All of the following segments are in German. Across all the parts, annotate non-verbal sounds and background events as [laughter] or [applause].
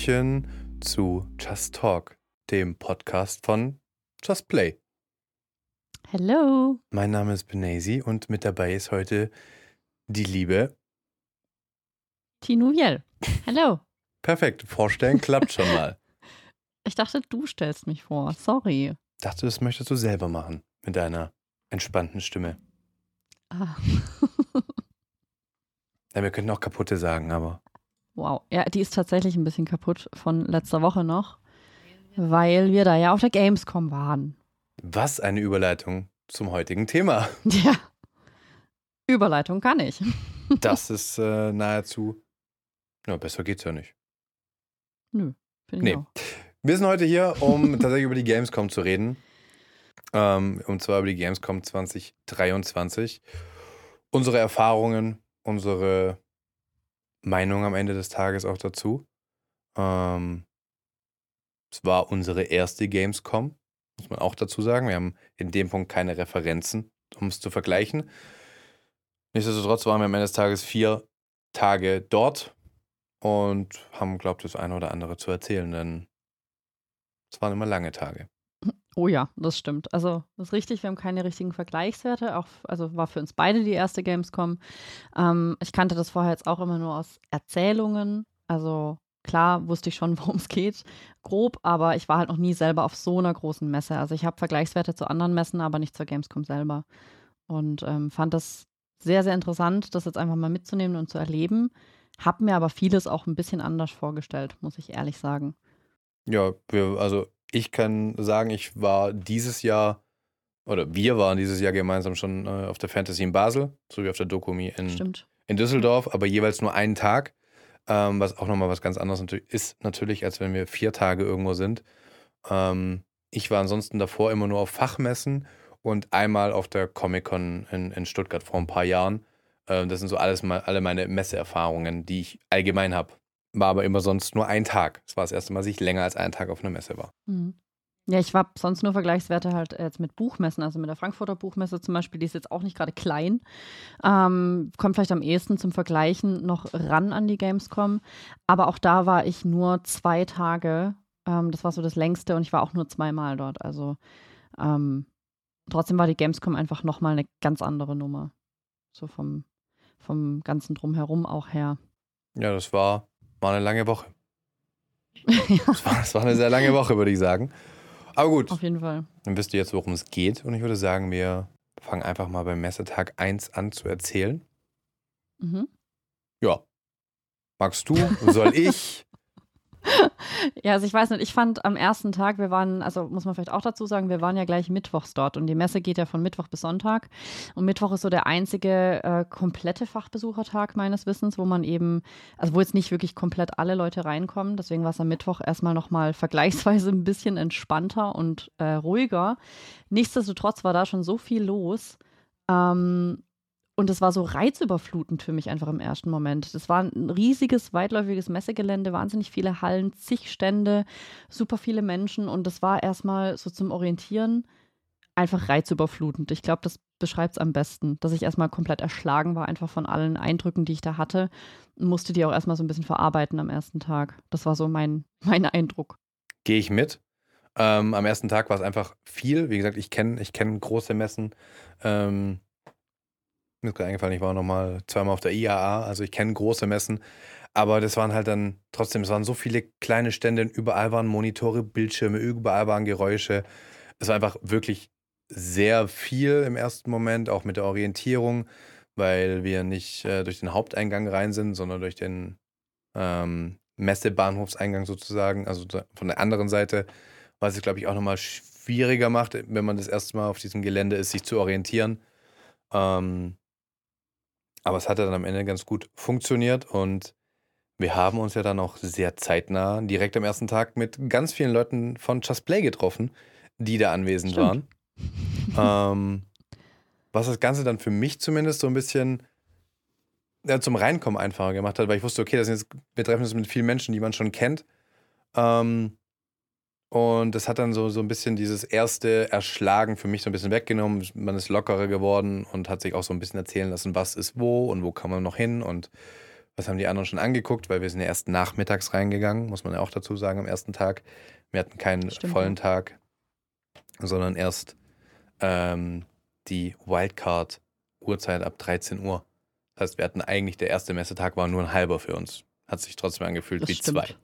Hallöchen zu Just Talk, dem Podcast von Just Play. Hello. Mein Name ist Benesi und mit dabei ist heute die liebe Tinuviel. Hello. Perfekt, vorstellen klappt schon mal. [laughs] Ich dachte, du stellst mich vor. Sorry. Ich dachte, das möchtest du selber machen mit deiner entspannten Stimme. Ah. Ja, wir könnten auch kaputte sagen, aber Wow. Ja, die ist tatsächlich ein bisschen kaputt von letzter Woche noch, weil wir da ja auf der Gamescom waren. was eine Überleitung zum heutigen Thema. [laughs] [laughs] Ja. Überleitung kann ich. [laughs] Das ist äh, nahezu. Ja, besser geht's ja nicht. Nö, finde Nee. ich auch. Wir sind heute hier, um tatsächlich über die Gamescom zu reden. Ähm, und zwar über die Gamescom 2023. Unsere Erfahrungen, unsere Meinung am Ende des Tages auch dazu. Ähm, es war unsere erste Gamescom, muss man auch dazu sagen. Wir haben in dem Punkt keine Referenzen, um es zu vergleichen. Nichtsdestotrotz waren wir am Ende des Tages vier Tage dort und haben, glaube ich, das eine oder andere zu erzählen, denn es waren immer lange Tage. Oh ja, das stimmt. Also, das ist richtig, wir haben keine richtigen Vergleichswerte. Auch, also war für uns beide die erste Gamescom. Ähm, ich kannte das vorher jetzt auch immer nur aus Erzählungen. Also klar wusste ich schon, [laughs] worum es geht, grob, aber ich war halt noch nie selber auf so einer großen Messe. Also ich habe Vergleichswerte zu anderen Messen, aber nicht zur Gamescom selber. Und ähm, fand das sehr, sehr interessant, das jetzt einfach mal mitzunehmen und zu erleben. Hab mir aber vieles auch ein bisschen anders vorgestellt, muss ich ehrlich sagen. Ja, wir, also ich kann sagen, ich war dieses Jahr, oder wir waren dieses Jahr gemeinsam schon äh, auf der Fantasy in Basel, sowie auf der Dokumi in, Stimmt. in Düsseldorf, aber jeweils nur einen Tag, ähm, was auch nochmal was ganz anderes natür- ist natürlich, als wenn wir vier Tage irgendwo sind. Ähm, ich war ansonsten davor immer nur auf Fachmessen und einmal auf der Comic-Con in, in Stuttgart vor ein paar Jahren. Ähm, das sind so alles mal, alle meine Messeerfahrungen, die ich allgemein habe. War aber immer sonst nur ein Tag. Das war das erste Mal, dass ich länger als einen Tag auf einer Messe war. Mhm. Ja, ich habe sonst nur Vergleichswerte halt äh, jetzt mit Buchmessen, also mit der Frankfurter Buchmesse zum Beispiel, die ist jetzt auch nicht gerade klein. Ähm, kommt vielleicht am ehesten zum Vergleichen noch ran an die Gamescom. Aber auch da war ich nur zwei Tage. Ähm, das war so das längste und ich war auch nur zweimal dort. Also ähm, trotzdem war die Gamescom einfach nochmal eine ganz andere Nummer. So vom, vom ganzen Drumherum auch her. Ja, das war, war eine lange Woche. [laughs] ja, Das war, das war eine sehr lange Woche, würde ich sagen. Aber gut, auf jeden Fall. dann wisst ihr jetzt, worum es geht. Und ich würde sagen, wir fangen einfach mal beim Messetag 1 an zu erzählen. Mhm. Ja. Magst du? Soll [laughs] ich? [laughs] Ja, also ich weiß nicht, ich fand am ersten Tag, wir waren, also muss man vielleicht auch dazu sagen, wir waren ja gleich mittwochs dort und die Messe geht ja von Mittwoch bis Sonntag. Und Mittwoch ist so der einzige äh, komplette Fachbesuchertag meines Wissens, wo man eben, also wo jetzt nicht wirklich komplett alle Leute reinkommen. Deswegen war es am Mittwoch erstmal nochmal [laughs] vergleichsweise ein bisschen entspannter und äh, ruhiger. Nichtsdestotrotz war da schon so viel los. Ähm, und es war so reizüberflutend für mich einfach im ersten Moment. Das war ein riesiges, weitläufiges Messegelände, wahnsinnig viele Hallen, zig Stände, super viele Menschen. Und das war erstmal so zum Orientieren einfach reizüberflutend. Ich glaube, das beschreibt es am besten, dass ich erstmal komplett erschlagen war, einfach von allen Eindrücken, die ich da hatte. Musste die auch erstmal so ein bisschen verarbeiten am ersten Tag. Das war so mein, [laughs] mein Eindruck. Gehe ich mit. Ähm, am ersten Tag war es einfach viel. Wie gesagt, ich kenne ich kenn große Messen. Ähm, mir ist gerade eingefallen, ich war nochmal zweimal auf der IAA, also ich kenne große Messen. Aber das waren halt dann trotzdem, es waren so viele kleine Stände, überall waren Monitore, Bildschirme, überall waren Geräusche. Es war einfach wirklich sehr viel im ersten Moment, auch mit der Orientierung, weil wir nicht äh, durch den Haupteingang rein sind, sondern durch den ähm, Messebahnhofseingang sozusagen, also von der anderen Seite, was es, glaube ich, auch nochmal schwieriger macht, wenn man das erste Mal auf diesem Gelände ist, sich zu orientieren. Ähm, aber es hat ja dann am Ende ganz gut funktioniert und wir haben uns ja dann auch sehr zeitnah direkt am ersten Tag mit ganz vielen Leuten von Just Play getroffen, die da anwesend Stimmt. waren. ähm, was das Ganze dann für mich zumindest so ein bisschen ja, zum Reinkommen einfacher gemacht hat, weil ich wusste, okay, das sind jetzt, wir treffen uns mit vielen Menschen, die man schon kennt. Ähm, und das hat dann so, so ein bisschen dieses erste Erschlagen für mich so ein bisschen weggenommen. Man ist lockerer geworden und hat sich auch so ein bisschen erzählen lassen, was ist wo und wo kann man noch hin und was haben die anderen schon angeguckt, weil wir sind ja erst nachmittags reingegangen, muss man ja auch dazu sagen, am ersten Tag. Wir hatten keinen Stimmt, vollen. Tag, sondern erst ähm, die Wildcard-Uhrzeit ab 13 Uhr. Das heißt, wir hatten eigentlich, der erste Messetag war nur ein halber für uns. Hat sich trotzdem angefühlt Das wie stimmt. zwei.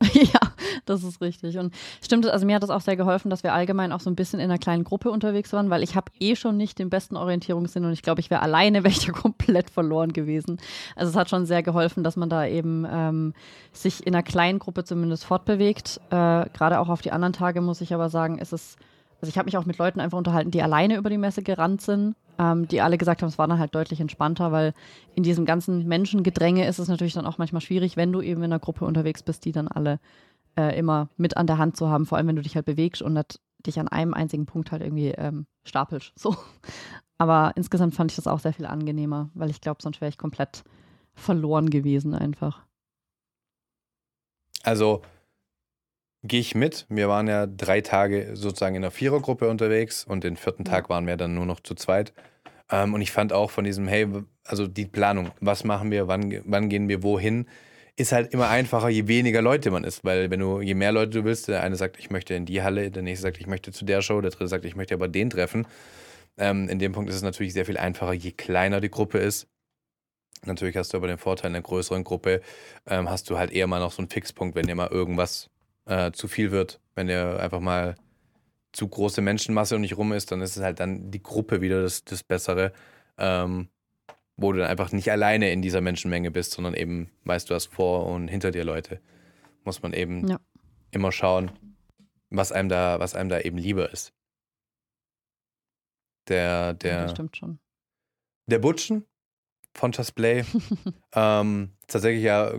[laughs] ja, das ist richtig. Und stimmt, also mir hat das auch sehr geholfen, dass wir allgemein auch so ein bisschen in einer kleinen Gruppe unterwegs waren, weil ich habe eh schon nicht den besten Orientierungssinn und ich glaube, ich wäre alleine, [laughs] wäre ich da komplett verloren gewesen. Also es hat schon sehr geholfen, dass man da eben ähm, sich in einer kleinen Gruppe zumindest fortbewegt. Äh, Gerade auch auf die anderen Tage muss ich aber sagen, ist es, also ich habe mich auch mit Leuten einfach unterhalten, die alleine über die Messe gerannt sind, ähm, die alle gesagt haben, es war dann halt deutlich entspannter, weil in diesem ganzen Menschengedränge ist es natürlich dann auch manchmal schwierig, wenn du eben in einer Gruppe unterwegs bist, die dann alle äh, immer mit an der Hand zu haben, vor allem wenn du dich halt bewegst und nicht dich an einem einzigen Punkt halt irgendwie ähm, stapelst. So. Aber insgesamt fand ich das auch sehr viel angenehmer, weil ich glaube, sonst wäre ich komplett verloren gewesen einfach. Also gehe ich mit. Wir waren ja drei Tage sozusagen in einer Vierergruppe unterwegs und den vierten. Tag waren wir dann nur noch zu zweit. Ähm, und ich fand auch von diesem, hey, also die Planung, was machen wir, wann, wann gehen wir wohin, ist halt immer einfacher, je weniger Leute man ist. Weil wenn du, je mehr Leute du willst, der eine sagt, ich möchte in die Halle, der nächste sagt, ich möchte zu der Show, der dritte sagt, ich möchte aber den treffen. Ähm, in dem Punkt ist es natürlich sehr viel einfacher, je kleiner die Gruppe ist. Natürlich hast du aber den Vorteil, in einer größeren Gruppe ähm, hast du halt eher mal noch so einen Fixpunkt, wenn dir mal irgendwas äh, zu viel wird. Wenn dir einfach mal zu große Menschenmasse um dich rum ist, dann ist es halt dann die Gruppe wieder das, das Bessere, ähm, wo du dann einfach nicht alleine in dieser Menschenmenge bist, sondern eben weißt, du hast vor und hinter dir Leute. Muss man eben Ja. immer schauen, was einem da, was einem da eben lieber ist. Der, Ja, der, das stimmt schon. der Butchen von Tasplay, [laughs] ähm, tatsächlich ja,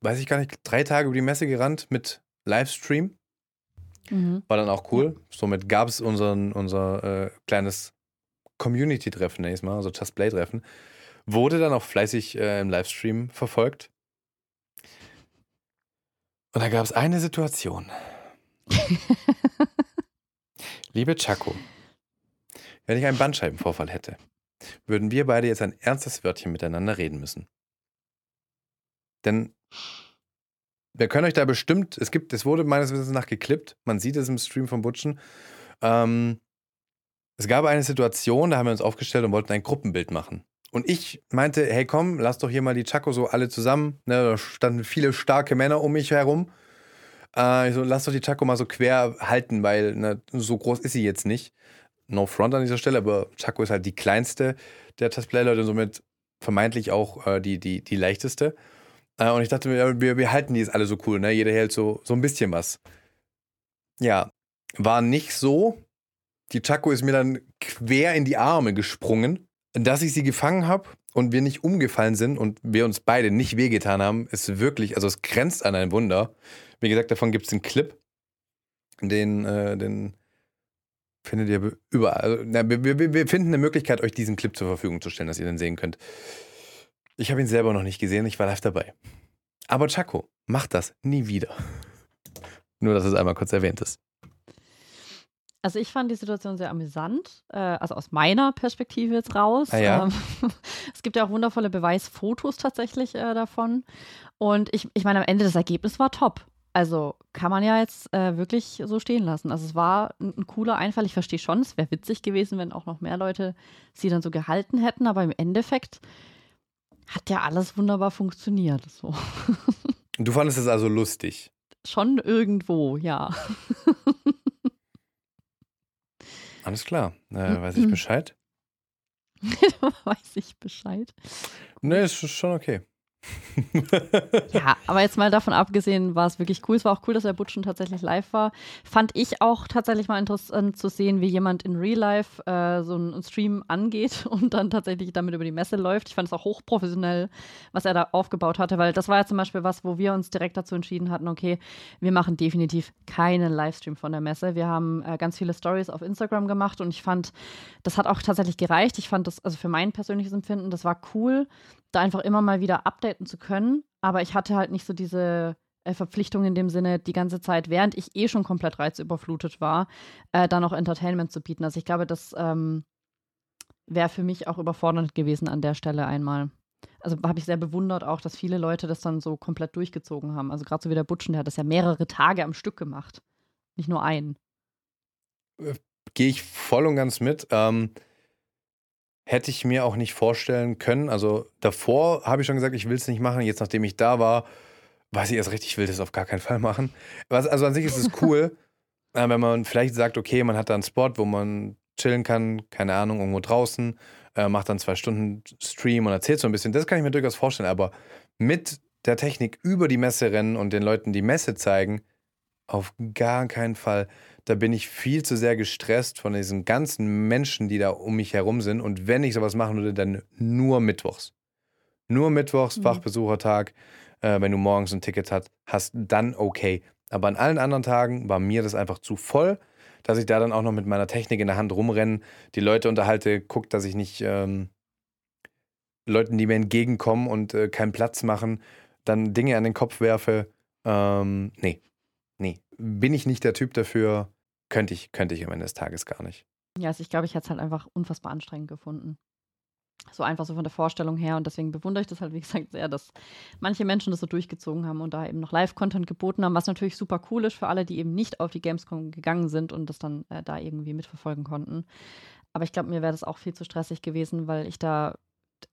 weiß ich gar nicht, drei Tage über die Messe gerannt mit Livestream. Mhm. War dann auch cool. Somit gab es unser äh, kleines Community-Treffen, nächstes Mal, also Just Play-Treffen. Wurde dann auch fleißig äh, im Livestream verfolgt. Und da gab es eine Situation. [laughs] Liebe Chaco, wenn ich einen Bandscheibenvorfall hätte, würden wir beide jetzt ein ernstes Wörtchen miteinander reden müssen. Denn wir können euch da bestimmt, es gibt, es wurde meines Wissens nach geklippt, man sieht es im Stream von Butchen. Ähm, es gab eine Situation, da haben wir uns aufgestellt und wollten ein Gruppenbild machen. Und ich meinte, hey komm, lass doch hier mal die Chaco so alle zusammen. Ne, da standen viele starke Männer um mich herum. Äh, ich so, lass doch die Chaco mal so quer halten, weil ne, so groß ist sie jetzt nicht. No front an dieser Stelle, aber Chaco ist halt die kleinste der Tasplay-Leute und somit vermeintlich auch äh, die, die, die leichteste. Äh, und ich dachte mir, wir, wir halten die jetzt alle so cool, ne? Jeder hält so, so ein bisschen was. Ja, war nicht so. Die Chaco ist mir dann quer in die Arme gesprungen. Dass ich sie gefangen habe und wir nicht umgefallen sind und wir uns beide nicht wehgetan haben, ist wirklich, also es grenzt an ein Wunder. Wie gesagt, davon gibt es einen Clip. Den, äh, den findet ihr be- überall. Also, na, wir, wir, wir finden eine Möglichkeit, euch diesen Clip zur Verfügung zu stellen, dass ihr den sehen könnt. Ich habe ihn selber noch nicht gesehen, ich war live dabei. Aber Chaco, macht das nie wieder. [laughs] Nur, dass es einmal kurz erwähnt ist. Also ich fand die Situation sehr amüsant, äh, also aus meiner Perspektive jetzt raus. Ah ja? Ähm, [laughs] es gibt ja auch wundervolle Beweisfotos tatsächlich äh, davon. Und ich, ich meine, am Ende das Ergebnis war top. Also kann man ja jetzt äh, wirklich so stehen lassen. Also es war ein, ein cooler Einfall. Ich verstehe schon, es wäre witzig gewesen, wenn auch noch mehr Leute sie dann so gehalten hätten. Aber im Endeffekt hat ja alles wunderbar funktioniert. So. [laughs] Du fandest es also lustig. Schon irgendwo, ja. [laughs] Alles klar. Äh, weiß Mhm. ich Bescheid? Weiß ich Bescheid. [laughs] Ne, ist schon okay. [laughs] Ja, aber jetzt mal davon abgesehen, war es wirklich cool. Es war auch cool, dass der Butchen tatsächlich live war. Fand ich auch tatsächlich mal interessant zu sehen, wie jemand in Real Life äh, so einen Stream angeht [laughs] und dann tatsächlich damit über die Messe läuft. Ich fand es auch hochprofessionell, was er da aufgebaut hatte, weil das war ja zum Beispiel was, wo wir uns direkt dazu entschieden hatten, okay, wir machen definitiv keinen Livestream von der Messe. Wir haben äh, ganz viele Stories auf Instagram gemacht und ich fand, das hat auch tatsächlich gereicht. Ich fand das, also für mein persönliches Empfinden, das war cool, da einfach immer mal wieder updaten zu können. Aber ich hatte halt nicht so diese äh, Verpflichtung in dem Sinne, die ganze Zeit, während ich eh schon komplett reizüberflutet war, äh, dann noch Entertainment zu bieten. Also ich glaube, das ähm, wäre für mich auch überfordernd gewesen an der Stelle einmal. also habe ich sehr bewundert auch, dass viele Leute das dann so komplett durchgezogen haben. Also gerade so wie der Butschen, der hat das ja mehrere Tage am Stück gemacht. Nicht nur einen. Äh, Gehe ich voll und ganz mit. Ähm, hätte ich mir auch nicht vorstellen können. Also davor habe ich schon gesagt, ich will es nicht machen. Jetzt, nachdem ich da war, weiß ich erst richtig, ich will das auf gar keinen Fall machen. Was, also an sich ist es cool, [laughs] äh, wenn man vielleicht sagt, okay, man hat da einen Spot, wo man chillen kann, keine Ahnung, irgendwo draußen, äh, macht dann zwei Stunden Stream und erzählt so ein bisschen. Das kann ich mir durchaus vorstellen. Aber mit der Technik über die Messe rennen und den Leuten die Messe zeigen, auf gar keinen Fall. Da bin ich viel zu sehr gestresst von diesen ganzen Menschen, die da um mich herum sind. Und wenn ich sowas machen würde, dann nur mittwochs. Nur mittwochs, mhm. Fachbesuchertag. Äh, wenn du morgens ein Ticket hast, hast, dann okay. Aber an allen anderen Tagen war mir das einfach zu voll, dass ich da dann auch noch mit meiner Technik in der Hand rumrenne, die Leute unterhalte, gucke, dass ich nicht ähm, Leuten, die mir entgegenkommen und äh, keinen Platz machen, dann Dinge an den Kopf werfe. Ähm, nee, nee, bin ich nicht der Typ dafür. Könnte ich, könnte ich am Ende des Tages gar nicht. Ja, also ich glaube, ich hätte es halt einfach unfassbar anstrengend gefunden. So einfach so von der Vorstellung her. Und deswegen bewundere ich das halt, wie gesagt, sehr, dass manche Menschen das so durchgezogen haben und da eben noch Live-Content geboten haben, was natürlich super cool ist für alle, die eben nicht auf die Gamescom gegangen sind und das dann äh, da irgendwie mitverfolgen konnten. Aber ich glaube, mir wäre das auch viel zu stressig gewesen, weil ich da,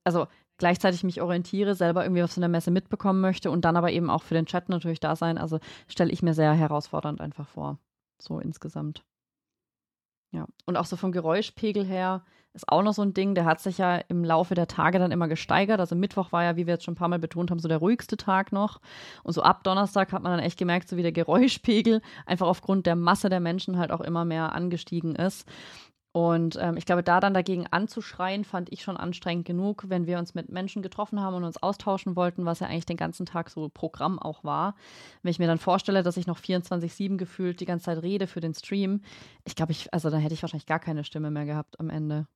also gleichzeitig mich orientiere, selber irgendwie auf so einer Messe mitbekommen möchte und dann aber eben auch für den Chat natürlich da sein. Also stelle ich mir sehr herausfordernd einfach vor. So insgesamt. Ja. Und auch so vom Geräuschpegel her ist auch noch so ein Ding, der hat sich ja im Laufe der Tage dann immer gesteigert. Also Mittwoch war ja, wie wir jetzt schon ein paar Mal betont haben, so der ruhigste Tag noch. Und so ab Donnerstag hat man dann echt gemerkt, so wie der Geräuschpegel einfach aufgrund der Masse der Menschen halt auch immer mehr angestiegen ist. Und ähm, ich glaube, da dann dagegen anzuschreien, fand ich schon anstrengend genug, wenn wir uns mit Menschen getroffen haben und uns austauschen wollten, was ja eigentlich den ganzen Tag so Programm auch war. Wenn ich mir dann vorstelle, dass ich noch 24-7 gefühlt die ganze Zeit rede für den Stream, ich glaube, ich, also da hätte ich wahrscheinlich gar keine Stimme mehr gehabt am Ende.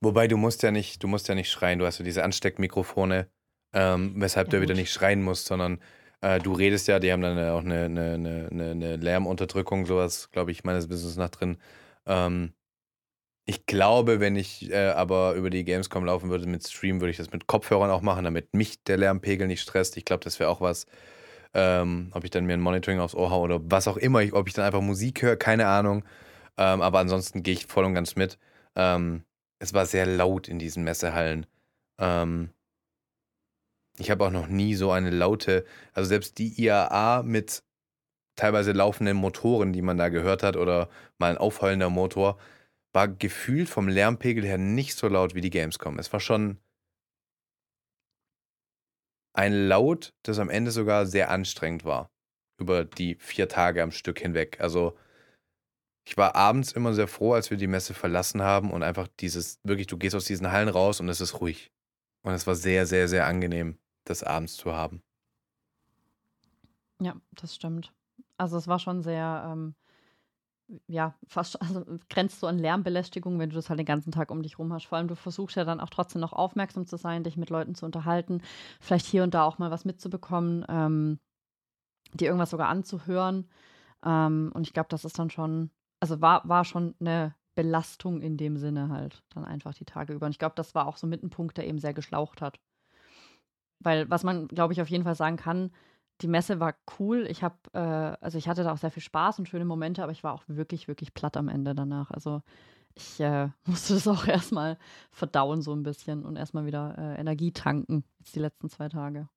Wobei du musst ja nicht, du musst ja nicht schreien, du hast ja diese Ansteckmikrofone, ähm, weshalb ja, du wieder nicht schreien musst, sondern äh, du redest ja, die haben dann auch eine, eine, eine, eine Lärmunterdrückung, sowas, glaube ich, meines Wissens nach drin. Ähm, ich glaube, wenn ich äh, aber über die Gamescom laufen würde mit Stream, würde ich das mit Kopfhörern auch machen, damit mich der Lärmpegel nicht stresst. Ich glaube, das wäre auch was, ähm, ob ich dann mir ein Monitoring aufs Ohr haue oder was auch immer, ob ich dann einfach Musik höre, keine Ahnung. Ähm, aber ansonsten gehe ich voll und ganz mit. Ähm, es war sehr laut in diesen Messehallen. Ähm, ich habe auch noch nie so eine laute, also selbst die IAA mit teilweise laufenden Motoren, die man da gehört hat, oder mal ein aufheulender Motor, war gefühlt vom Lärmpegel her nicht so laut wie die Gamescom. Es war schon ein Laut, das am Ende sogar sehr anstrengend war. Über die vier Tage am Stück hinweg. Also, ich war abends immer sehr froh, als wir die Messe verlassen haben und einfach dieses, wirklich, du gehst aus diesen Hallen raus und es ist ruhig. Und es war sehr, sehr, sehr angenehm, das abends zu haben. Ja, das stimmt. Also es war schon sehr, ähm, ja, fast [laughs] also grenzt so an Lärmbelästigung, wenn du das halt den ganzen Tag um dich rum hast. Vor allem, du versuchst ja dann auch trotzdem noch aufmerksam zu sein, dich mit Leuten zu unterhalten, vielleicht hier und da auch mal was mitzubekommen, ähm, dir irgendwas sogar anzuhören. Ähm, und ich glaube, das ist dann schon, also war, war schon eine Belastung in dem Sinne halt, dann einfach die Tage über. Und ich glaube, das war auch so mit ein Punkt, der eben sehr geschlaucht hat. Weil, was man, glaube ich, auf jeden Fall sagen kann, die Messe war cool. Ich habe, äh, also ich hatte da auch sehr viel Spaß und schöne Momente, aber ich war auch wirklich, wirklich platt am Ende danach. Also ich äh, [laughs] musste das auch erstmal verdauen so ein bisschen und erstmal wieder äh, Energie tanken, jetzt die letzten zwei Tage.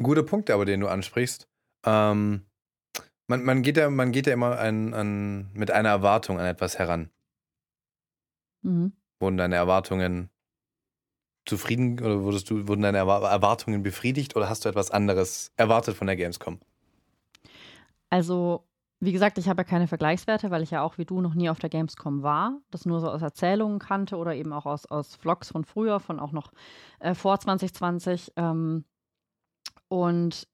Guter Punkt, aber den du ansprichst. Ähm, man, man, geht ja, man geht ja immer an, an, mit einer Erwartung an etwas heran. Mhm. Wurden deine Erwartungen zufrieden oder wurdest du, wurden deine Erwartungen befriedigt oder hast du etwas anderes erwartet von der Gamescom? Also, wie gesagt, ich habe ja keine Vergleichswerte, weil ich ja auch wie du noch nie auf der Gamescom war, das nur so aus Erzählungen kannte oder eben auch aus, aus Vlogs von früher, von auch noch äh, vor 2020. Ähm, und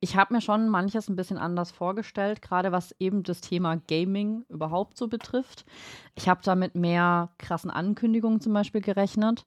ich habe mir schon manches ein bisschen anders vorgestellt, gerade was eben das Thema Gaming überhaupt so betrifft. Ich habe da mit mehr krassen Ankündigungen zum Beispiel gerechnet.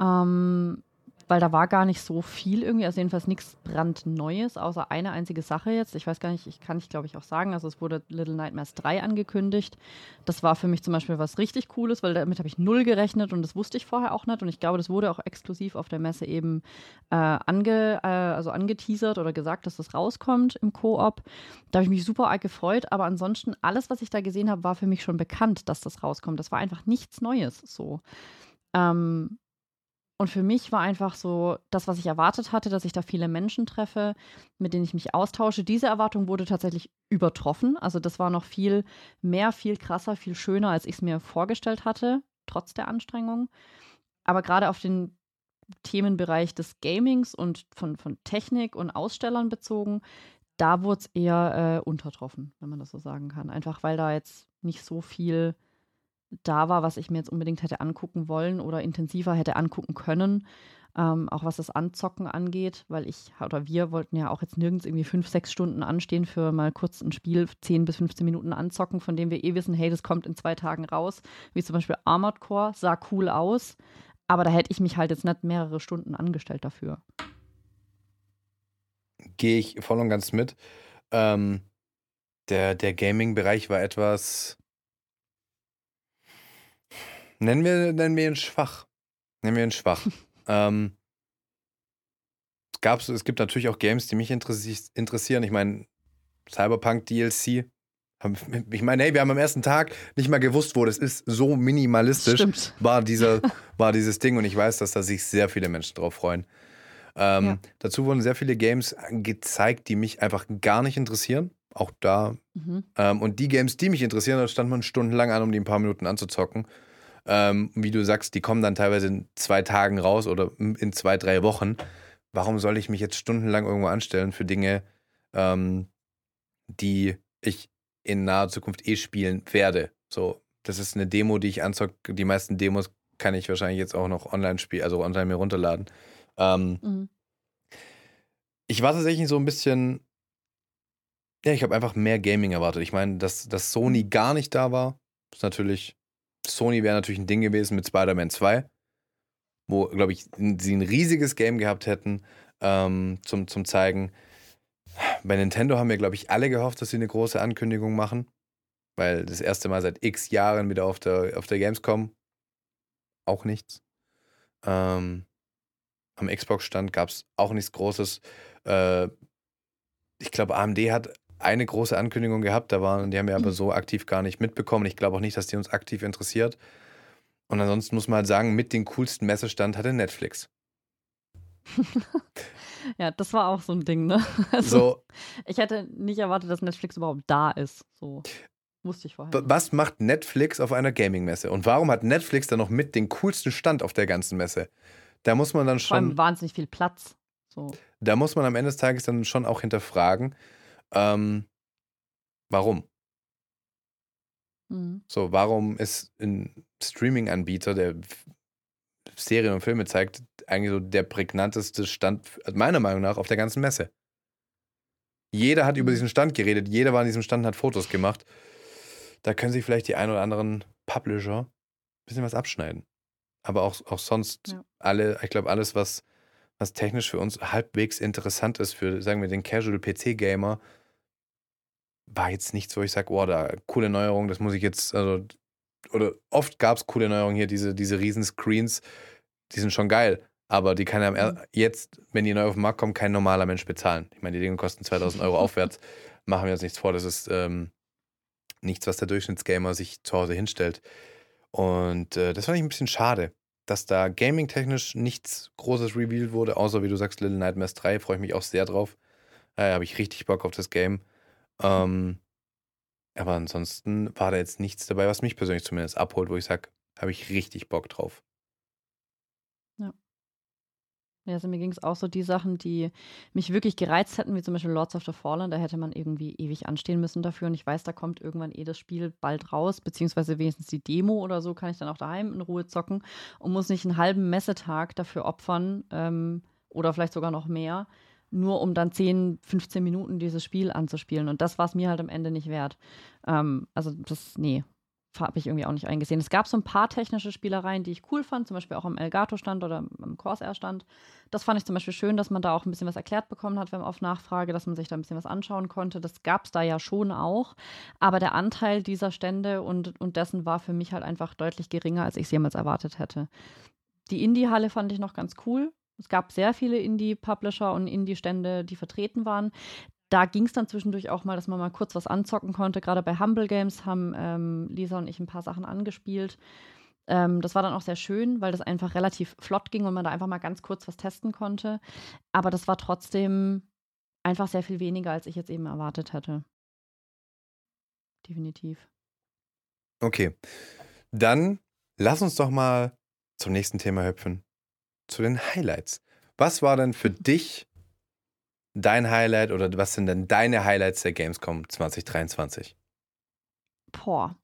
Ähm, weil da war gar nicht so viel irgendwie, also jedenfalls nichts brandneues, außer eine einzige Sache jetzt. Ich weiß gar nicht, ich kann ich glaube ich auch sagen, also es wurde Little Nightmares 3 angekündigt. Das war für mich zum Beispiel was richtig Cooles, weil damit habe ich null gerechnet und das wusste ich vorher auch nicht. Und ich glaube, das wurde auch exklusiv auf der Messe eben äh, ange, äh, also angeteasert oder gesagt, dass das rauskommt im Koop. Da habe ich mich super arg gefreut, aber ansonsten alles, was ich da gesehen habe, war für mich schon bekannt, dass das rauskommt. Das war einfach nichts Neues so. Ähm, und für mich war einfach so das, was ich erwartet hatte, dass ich da viele Menschen treffe, mit denen ich mich austausche. Diese Erwartung wurde tatsächlich übertroffen. Also das war noch viel mehr, viel krasser, viel schöner, als ich es mir vorgestellt hatte, trotz der Anstrengung. Aber gerade auf den Themenbereich des Gamings und von, von Technik und Ausstellern bezogen, da wurde es eher äh, untertroffen, wenn man das so sagen kann. Einfach weil da jetzt nicht so viel da war, was ich mir jetzt unbedingt hätte angucken wollen oder intensiver hätte angucken können. Ähm, auch was das Anzocken angeht, weil ich oder wir wollten ja auch jetzt nirgends irgendwie fünf, sechs Stunden anstehen für mal kurz ein Spiel, 10 bis 15 Minuten anzocken, von dem wir eh wissen, hey, das kommt in zwei Tagen raus. Wie zum Beispiel Armored Core, sah cool aus, aber da hätte ich mich halt jetzt nicht mehrere Stunden angestellt dafür. Gehe ich voll und ganz mit. Ähm, der der Gaming-Bereich war etwas Nennen wir, nennen wir ihn schwach. Nennen wir ihn schwach. [laughs] ähm, es, gab, es gibt natürlich auch Games, die mich interessieren. Ich meine, Cyberpunk DLC. Ich meine, hey, wir haben am ersten Tag nicht mal gewusst, wo das ist. So minimalistisch war, dieser, [laughs] war dieses Ding und ich weiß, dass da sich sehr viele Menschen drauf freuen. Ähm, ja. Dazu wurden sehr viele Games gezeigt, die mich einfach gar nicht interessieren. Auch da. Mhm. Ähm, und die Games, die mich interessieren, da stand man stundenlang an, um die ein paar Minuten anzuzocken. Ähm, wie du sagst, die kommen dann teilweise in zwei Tagen raus oder in zwei, drei Wochen. Warum soll ich mich jetzt stundenlang irgendwo anstellen für Dinge, ähm, die ich in naher Zukunft eh spielen werde? So, das ist eine Demo, die ich anzocke. Die meisten Demos kann ich wahrscheinlich jetzt auch noch online spielen, also online mir runterladen. Ähm, mhm. Ich war tatsächlich so ein bisschen, ja, ich habe einfach mehr Gaming erwartet. Ich meine, dass, dass Sony mhm. gar nicht da war, ist natürlich Sony wäre natürlich ein Ding gewesen mit Spider-Man 2, wo, glaube ich, sie ein riesiges Game gehabt hätten ähm, zum, zum Zeigen. Bei Nintendo haben wir, glaube ich, alle gehofft, dass sie eine große Ankündigung machen, weil das erste Mal seit x Jahren wieder auf der, auf der Gamescom auch nichts. Ähm, am Xbox-Stand gab es auch nichts Großes. Äh, ich glaube, AMD hat eine große Ankündigung gehabt, da waren, die haben wir aber mhm. so aktiv gar nicht mitbekommen. Ich glaube auch nicht, dass die uns aktiv interessiert. Und ansonsten muss man halt sagen, mit dem coolsten Messestand hatte Netflix. [laughs] ja, das war auch so ein Ding, ne? [laughs] Also, so, ich hätte nicht erwartet, dass Netflix überhaupt da ist. So wusste ich vorher. Was macht Netflix auf einer Gaming-Messe? Und warum hat Netflix dann noch mit den coolsten Stand auf der ganzen Messe? Da muss man dann schon. Vor allem wahnsinnig viel Platz. So. Da muss man am Ende des Tages dann schon auch hinterfragen, ähm, warum? Mhm. So, warum ist ein Streaming-Anbieter, der Serien und Filme zeigt, eigentlich so der prägnanteste Stand, meiner Meinung nach, auf der ganzen Messe? Jeder hat über mhm. diesen Stand geredet, jeder war in diesem Stand und hat Fotos gemacht. Da können sich vielleicht die ein oder anderen Publisher ein bisschen was abschneiden. Aber auch, auch sonst ja. alle, ich glaube, alles, was, was technisch für uns halbwegs interessant ist, für, sagen wir, den Casual-PC-Gamer, war jetzt nichts, wo ich sage, oh, da coole Neuerung, das muss ich jetzt, also, oder oft gab es coole Neuerungen hier, diese, diese riesen Screens, die sind schon geil, aber die kann ja mhm. jetzt, wenn die neu auf den Markt kommen, kein normaler Mensch bezahlen. Ich meine, die Dinge kosten 2000 Euro [laughs] aufwärts, machen wir uns nichts vor, das ist ähm, nichts, was der Durchschnittsgamer sich zu Hause hinstellt. Und äh, das fand ich ein bisschen schade, dass da gaming-technisch nichts Großes revealed wurde, außer wie du sagst, Little Nightmares 3, freue ich mich auch sehr drauf. Äh, Habe ich richtig Bock auf das Game. Ähm, aber ansonsten war da jetzt nichts dabei, was mich persönlich zumindest abholt, wo ich sage, habe ich richtig Bock drauf. Ja. Ja, also mir ging es auch so die Sachen, die mich wirklich gereizt hätten, wie zum Beispiel Lords of the Fallen. Da hätte man irgendwie ewig anstehen müssen dafür. Und ich weiß, da kommt irgendwann eh das Spiel bald raus, beziehungsweise wenigstens die Demo oder so kann ich dann auch daheim in Ruhe zocken und muss nicht einen halben Messetag dafür opfern ähm, oder vielleicht sogar noch mehr, nur um dann 10, 15 Minuten dieses Spiel anzuspielen. Und das war es mir halt am Ende nicht wert. Ähm, also das, nee, habe ich irgendwie auch nicht eingesehen. Es gab so ein paar technische Spielereien, die ich cool fand, zum Beispiel auch am Elgato-Stand oder am Corsair-Stand. Das fand ich zum Beispiel schön, dass man da auch ein bisschen was erklärt bekommen hat, wenn man auf Nachfrage, dass man sich da ein bisschen was anschauen konnte. Das gab es da ja schon auch. Aber der Anteil dieser Stände und, und dessen war für mich halt einfach deutlich geringer, als ich es jemals erwartet hätte. Die Indie-Halle fand ich noch ganz cool. Es gab sehr viele Indie-Publisher und Indie-Stände, die vertreten waren da ging es dann zwischendurch auch mal, dass man mal kurz was anzocken konnte. Gerade bei Humble Games haben ähm, Lisa und ich ein paar Sachen angespielt. Ähm, das war dann auch sehr schön, weil das einfach relativ flott ging und man da einfach mal ganz kurz was testen konnte. Aber das war trotzdem einfach sehr viel weniger, als ich jetzt eben erwartet hätte. Definitiv. Okay. Dann lass uns doch mal zum nächsten Thema hüpfen. Zu den Highlights. Was war denn für dich dein Highlight oder was sind denn deine Highlights der Gamescom 2023? Boah.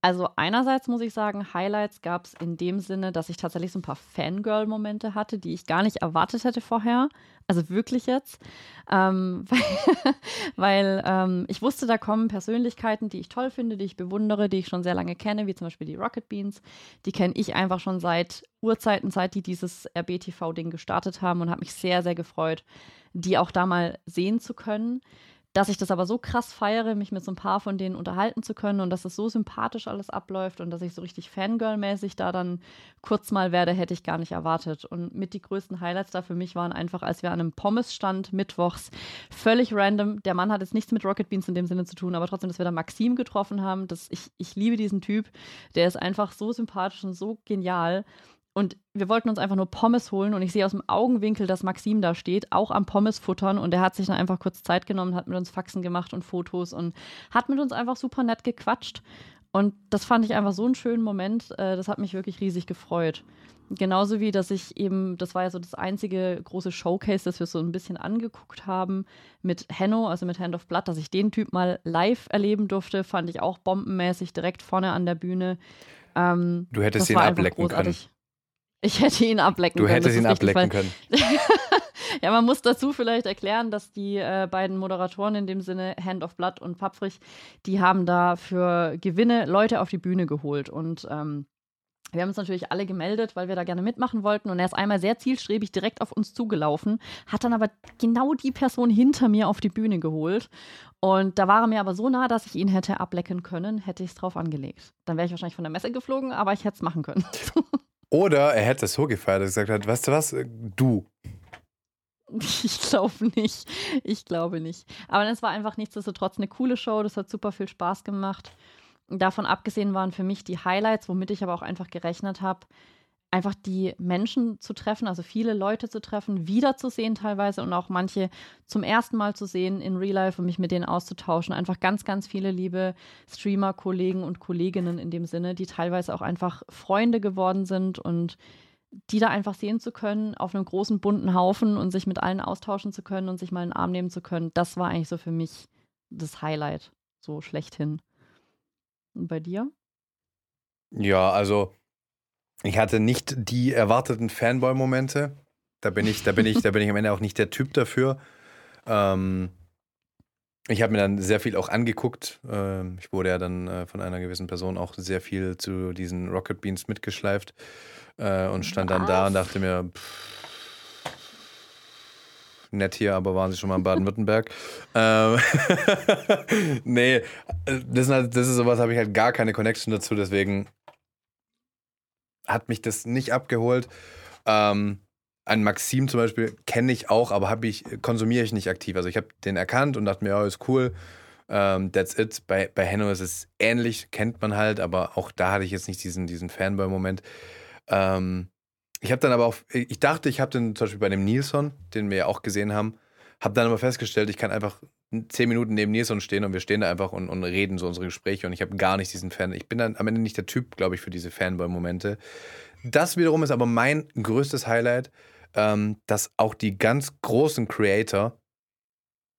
Also einerseits muss ich sagen, Highlights gab es in dem Sinne, dass ich tatsächlich so ein paar Fangirl-Momente hatte, die ich gar nicht erwartet hätte vorher. Also wirklich jetzt. Ähm, [laughs] weil, weil ähm, ich wusste, da kommen Persönlichkeiten, die ich toll finde, die ich bewundere, die ich schon sehr lange kenne, wie zum Beispiel die Rocket Beans. Die kenne ich einfach schon seit Urzeiten, seit die dieses RBTV-Ding gestartet haben und habe mich sehr, sehr gefreut, die auch da mal sehen zu können dass ich das aber so krass feiere, mich mit so ein paar von denen unterhalten zu können und dass es so sympathisch alles abläuft und dass ich so richtig Fangirl-mäßig da dann kurz mal werde, hätte ich gar nicht erwartet. Und mit die größten Highlights da für mich waren einfach, als wir an einem Pommes-Stand mittwochs völlig random, der Mann hat jetzt nichts mit Rocket Beans in dem Sinne zu tun, aber trotzdem, dass wir da Maxim getroffen haben, dass ich, ich liebe diesen Typ, der ist einfach so sympathisch und so genial und wir wollten uns einfach nur Pommes holen und ich sehe aus dem Augenwinkel, dass Maxim da steht, auch am Pommes futtern und er hat sich dann einfach kurz Zeit genommen, hat mit uns Faxen gemacht und Fotos und hat mit uns einfach super nett gequatscht. Und das fand ich einfach so einen schönen Moment. Äh, das hat mich wirklich riesig gefreut. Genauso wie, dass ich eben, das war ja so das einzige große Showcase, das wir so ein bisschen angeguckt haben mit Henno, also mit Hand of Blood, dass ich den Typ mal live erleben durfte, fand ich auch bombenmäßig direkt vorne an der Bühne. Ähm, du hättest ihn ablecken können. Ich hätte ihn ablecken du können. Du hättest ihn ablecken können. [laughs] ja, man muss dazu vielleicht erklären, dass die äh, beiden Moderatoren in dem Sinne, Hand of Blood und Papfrich, die haben da für Gewinne Leute auf die Bühne geholt. Und ähm, wir haben uns natürlich alle gemeldet, weil wir da gerne mitmachen wollten. Und er ist einmal sehr zielstrebig direkt auf uns zugelaufen, hat dann aber genau die Person hinter mir auf die Bühne geholt. Und da war er mir aber so nah, dass ich ihn hätte ablecken können, hätte ich es drauf angelegt. Dann wäre ich wahrscheinlich von der Messe geflogen, aber ich hätte es machen können. [laughs] Oder er hätte es so gefeiert, dass er gesagt hat, weißt du was, du. [laughs] Ich glaube nicht. Ich glaube nicht. Aber es war einfach nichtsdestotrotz eine coole Show. Das hat super viel Spaß gemacht. Davon abgesehen waren für mich die Highlights, womit ich aber auch einfach gerechnet habe, einfach die Menschen zu treffen, also viele Leute zu treffen, wiederzusehen teilweise und auch manche zum ersten Mal zu sehen in Real Life und mich mit denen auszutauschen. Einfach ganz, ganz viele liebe Streamer, Kollegen und Kolleginnen in dem Sinne, die teilweise auch einfach Freunde geworden sind und die da einfach sehen zu können auf einem großen bunten Haufen und sich mit allen austauschen zu können und sich mal in den Arm nehmen zu können, das war eigentlich so für mich das Highlight, so schlechthin. Und bei dir? Ja, also ich hatte nicht die erwarteten Fanboy-Momente. Da bin ich, da bin ich, da bin ich am Ende auch nicht der Typ dafür. Ähm, ich habe mir dann sehr viel auch angeguckt. Ähm, ich wurde ja dann äh, von einer gewissen Person auch sehr viel zu diesen Rocket Beans mitgeschleift äh, und stand dann Was? da und dachte mir, pff, nett hier, aber waren sie schon mal in Baden-Württemberg? ähm, [laughs] nee, das ist, halt, das ist sowas, habe ich halt gar keine Connection dazu, deswegen hat mich das nicht abgeholt. Ähm, ein Maxim zum Beispiel kenne ich auch, aber ich, konsumiere ich nicht aktiv. Also ich habe den erkannt und dachte mir, ja, ist cool. Ähm, that's it. Bei, bei Henno ist es ähnlich, kennt man halt, aber auch da hatte ich jetzt nicht diesen, diesen Fanboy-Moment. Ähm, ich habe dann aber auch, ich dachte, ich habe den zum Beispiel bei dem Nilsson, den wir ja auch gesehen haben, habe dann aber festgestellt, ich kann einfach zehn Minuten neben Nilsson stehen und wir stehen da einfach und, und reden so unsere Gespräche und ich habe gar nicht diesen Fan. Ich bin dann am Ende nicht der Typ, glaube ich, für diese Fanboy-Momente. Das wiederum ist aber mein größtes Highlight, ähm, dass auch die ganz großen Creator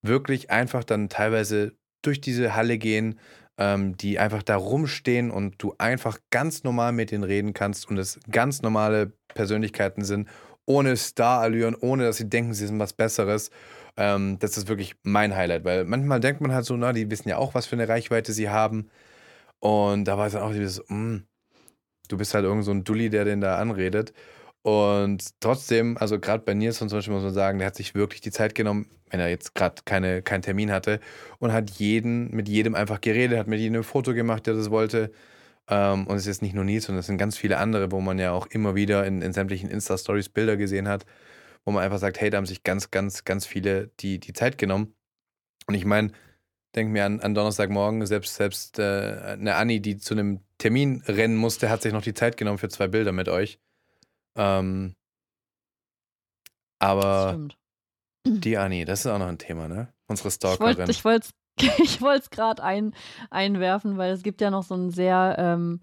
wirklich einfach dann teilweise durch diese Halle gehen, ähm, die einfach da rumstehen und du einfach ganz normal mit denen reden kannst und es ganz normale Persönlichkeiten sind, ohne Star-Allüren, ohne dass sie denken, sie sind was Besseres. Ähm, das ist wirklich mein Highlight, weil manchmal denkt man halt so, na, die wissen ja auch, was für eine Reichweite sie haben. Und da war es dann auch dieses, mm, du bist halt irgend so ein Dulli, der den da anredet. Und trotzdem, also gerade bei Nilsson zum Beispiel muss man sagen, der hat sich wirklich die Zeit genommen, wenn er jetzt gerade keine, keinen Termin hatte und hat jeden, mit jedem einfach geredet, hat mit jedem ein Foto gemacht, der das wollte. Ähm, und es ist jetzt nicht nur Nils, sondern es sind ganz viele andere, wo man ja auch immer wieder in, in sämtlichen Insta-Stories Bilder gesehen hat, wo man einfach sagt, hey, da haben sich ganz, ganz, ganz viele die, die Zeit genommen. Und ich meine, denke mir an, an Donnerstagmorgen, selbst, selbst äh, eine Anni, die zu einem Termin rennen musste, hat sich noch die Zeit genommen für zwei Bilder mit euch. Ähm, aber die Anni, das ist auch noch ein Thema, ne? Unsere Stalkerin. Ich wollte [laughs] ich wollte es gerade ein, einwerfen, weil es gibt ja noch so einen sehr, ähm,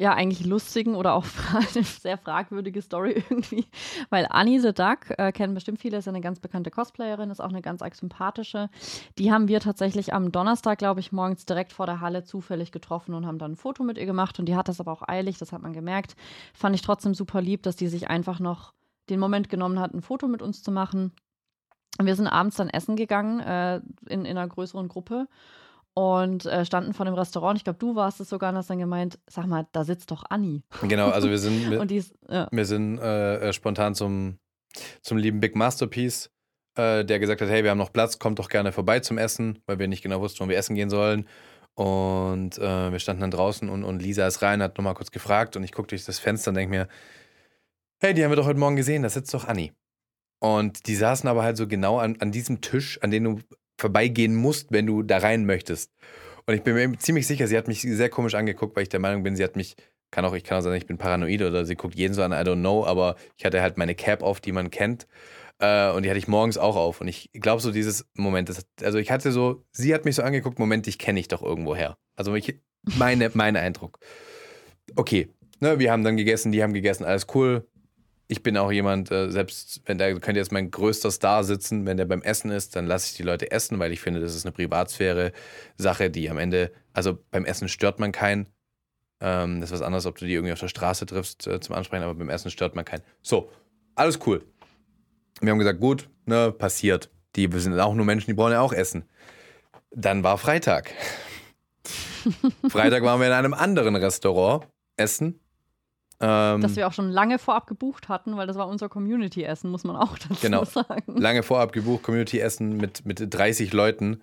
ja, eigentlich lustigen oder auch [laughs] eine sehr fragwürdige Story irgendwie. Weil Annie the Duck, äh, kennen bestimmt viele, ist ja eine ganz bekannte Cosplayerin, ist auch eine ganz arg sympathische. Die haben wir tatsächlich am Donnerstag, glaube ich, morgens direkt vor der Halle zufällig getroffen und haben dann ein Foto mit ihr gemacht. Und die hat das aber auch eilig, das hat man gemerkt. Fand ich trotzdem super lieb, dass die sich einfach noch den Moment genommen hat, ein Foto mit uns zu machen. Wir sind abends dann essen gegangen äh, in, in einer größeren Gruppe und äh, standen vor dem Restaurant. Ich glaube, du warst es sogar und hast dann gemeint, sag mal, da sitzt doch Anni. Genau, also wir sind, [laughs] wir, ist, ja. wir sind äh, äh, spontan zum, zum lieben Big Masterpiece, äh, der gesagt hat, hey, wir haben noch Platz, kommt doch gerne vorbei zum Essen, weil wir nicht genau wussten, wo wir essen gehen sollen. Und äh, wir standen dann draußen und, und Lisa ist rein, hat nochmal kurz gefragt und ich gucke durch das Fenster und denke mir, hey, die haben wir doch heute Morgen gesehen, da sitzt doch Anni. Und die saßen aber halt so genau an, an diesem Tisch, an dem du vorbeigehen musst, wenn du da rein möchtest. Und ich bin mir ziemlich sicher, sie hat mich sehr komisch angeguckt, weil ich der Meinung bin, sie hat mich, kann auch, ich kann auch sagen, ich bin paranoid oder sie guckt jeden so an, I don't know, aber ich hatte halt meine Cap auf, die man kennt. Äh, und die hatte ich morgens auch auf. Und ich glaube so dieses Moment, das, also ich hatte so, sie hat mich so angeguckt, Moment, dich kenne ich doch irgendwo her. Also ich, meine, mein Eindruck. Okay, ne, wir haben dann gegessen, die haben gegessen, alles cool ich bin auch jemand, äh, selbst wenn da könnte jetzt mein größter Star sitzen, wenn der beim Essen ist, dann lasse ich die Leute essen, weil ich finde, das ist eine Privatsphäre-Sache, die am Ende, also beim Essen stört man keinen. Ähm, das ist was anderes, ob du die irgendwie auf der Straße triffst äh, zum Ansprechen, aber beim Essen stört man keinen. So, alles cool. Wir haben gesagt, gut, ne, passiert. Die sind auch nur Menschen, die brauchen ja auch Essen. Dann war Freitag. [laughs] Freitag waren wir in einem anderen Restaurant essen ähm, das wir auch schon lange vorab gebucht hatten, weil das war unser Community-Essen, muss man auch [laughs] dazu genau, sagen. Lange vorab gebucht, Community-Essen mit, mit 30 Leuten.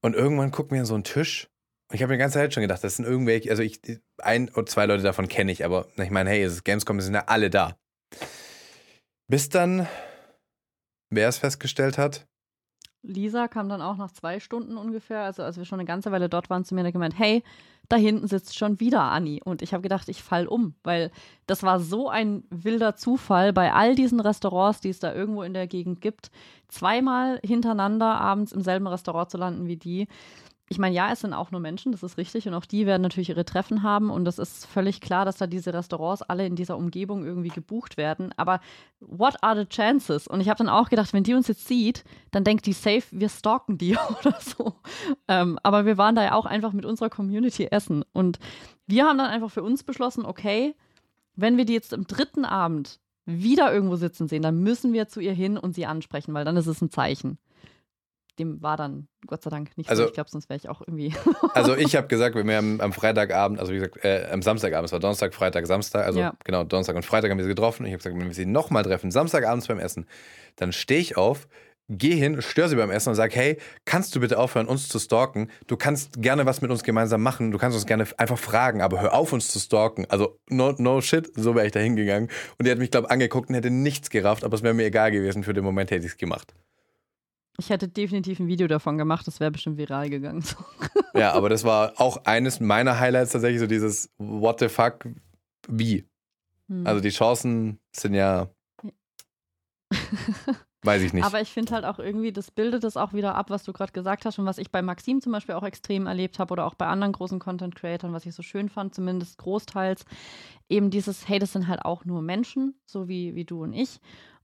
Und irgendwann gucken wir an so einen Tisch. Und ich habe mir die ganze Zeit schon gedacht, das sind irgendwelche, also ich, ein oder zwei Leute davon kenne ich, aber ich meine, hey, es ist Gamescom, es sind ja alle da. Bis dann, wer es festgestellt hat, Lisa kam dann auch nach zwei Stunden ungefähr, also als wir schon eine ganze Weile dort waren, zu mir und hat gemeint, hey, da hinten sitzt schon wieder Anni. Und ich habe gedacht, ich fall um, weil das war so ein wilder Zufall bei all diesen Restaurants, die es da irgendwo in der Gegend gibt, zweimal hintereinander abends im selben Restaurant zu landen wie die ich meine, ja, es sind auch nur Menschen, das ist richtig. Und auch die werden natürlich ihre Treffen haben. Und das ist völlig klar, dass da diese Restaurants alle in dieser Umgebung irgendwie gebucht werden. Aber what are the chances? Und ich habe dann auch gedacht, wenn die uns jetzt sieht, dann denkt die safe, wir stalken die [laughs] oder so. Ähm, aber wir waren da ja auch einfach mit unserer Community essen. Und wir haben dann einfach für uns beschlossen, okay, wenn wir die jetzt im dritten Abend wieder irgendwo sitzen sehen, dann müssen wir zu ihr hin und sie ansprechen, weil dann ist es ein Zeichen dem war dann Gott sei Dank nicht also, so. Ich glaube, sonst wäre ich auch irgendwie. [laughs] also ich habe gesagt, wir haben am Freitagabend, also wie gesagt, äh, am Samstagabend, es war Donnerstag, Freitag, Samstag, also ja. genau, Donnerstag und Freitag haben wir sie getroffen. Ich habe gesagt, wenn wir sie nochmal treffen, Samstagabends beim Essen, dann stehe ich auf, gehe hin, störe sie beim Essen und sage, hey, kannst du bitte aufhören, uns zu stalken? Du kannst gerne was mit uns gemeinsam machen, du kannst uns gerne einfach fragen, aber hör auf, uns zu stalken. Also no, no shit, so wäre ich da hingegangen. Und die hat mich, glaube ich, angeguckt und hätte nichts gerafft, aber es wäre mir egal gewesen. Für den Moment hätte ich es gemacht. Ich hätte definitiv ein Video davon gemacht, das wäre bestimmt viral gegangen. [laughs] ja, aber das war auch eines meiner Highlights tatsächlich, so dieses What the fuck, wie? Hm. Also die Chancen sind ja. [laughs] Weiß ich nicht. Aber ich finde halt auch irgendwie, das bildet es auch wieder ab, was du gerade gesagt hast und was ich bei Maxim zum Beispiel auch extrem erlebt habe oder auch bei anderen großen Content-Creatern, was ich so schön fand, zumindest großteils, eben dieses, hey, das sind halt auch nur Menschen, so wie, wie du und ich.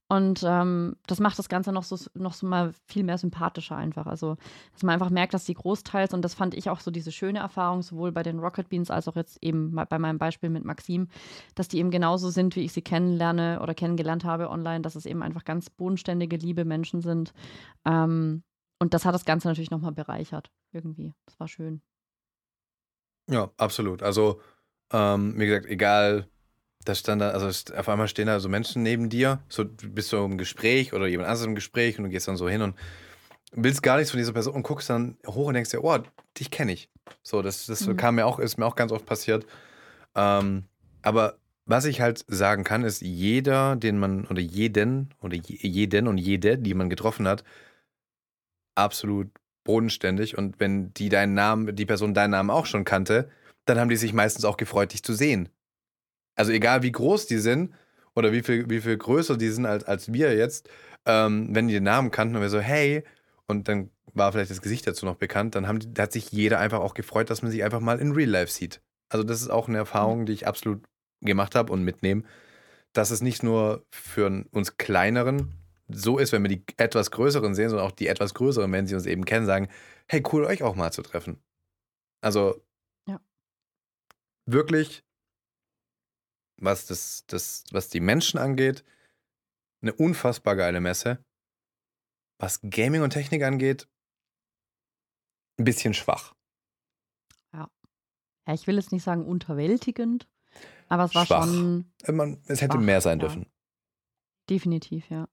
Und ähm, das macht das Ganze noch so, noch so mal viel mehr sympathischer einfach. Also, dass man einfach merkt, dass die großteils, und das fand ich auch so diese schöne Erfahrung, sowohl bei den Rocket Beans als auch jetzt eben bei meinem Beispiel mit Maxim, dass die eben genauso sind, wie ich sie kennenlerne oder kennengelernt habe online, dass es eben einfach ganz bodenständige, liebe Menschen sind. Ähm, und das hat das Ganze natürlich nochmal bereichert, irgendwie. Das war schön. Ja, absolut. Also, ähm, wie gesagt, egal, das stand da, also auf einmal stehen da so Menschen neben dir, so du bist so im Gespräch oder jemand anderes im Gespräch und du gehst dann so hin und willst gar nichts von dieser Person und guckst dann hoch und denkst dir, oh, dich kenne ich. So, das, das mhm. kam mir auch, ist mir auch ganz oft passiert. Ähm, aber was ich halt sagen kann, ist, jeder, den man, oder jeden, oder jeden und jede, die man getroffen hat, absolut bodenständig. Und wenn die deinen Namen, die Person deinen Namen auch schon kannte, dann haben die sich meistens auch gefreut, dich zu sehen. Also egal wie groß die sind oder wie viel, wie viel größer die sind als, als wir jetzt, ähm, wenn die den Namen kannten und wir so, hey, und dann war vielleicht das Gesicht dazu noch bekannt, dann haben die, da hat sich jeder einfach auch gefreut, dass man sich einfach mal in Real Life sieht. Also das ist auch eine Erfahrung, die ich absolut gemacht habe und mitnehme, dass es nicht nur für uns kleineren so ist, wenn wir die etwas größeren sehen, sondern auch die etwas größeren, wenn sie uns eben kennen, sagen, hey, cool, euch auch mal zu treffen. Also ja. wirklich, was, das, das, was die Menschen angeht, eine unfassbar geile Messe. Was Gaming und Technik angeht, ein bisschen schwach. Ja. Ja, ich will jetzt nicht sagen unterwältigend, aber es war schwach. schon. Man, es hätte schwach, mehr sein ja. dürfen. Definitiv, ja.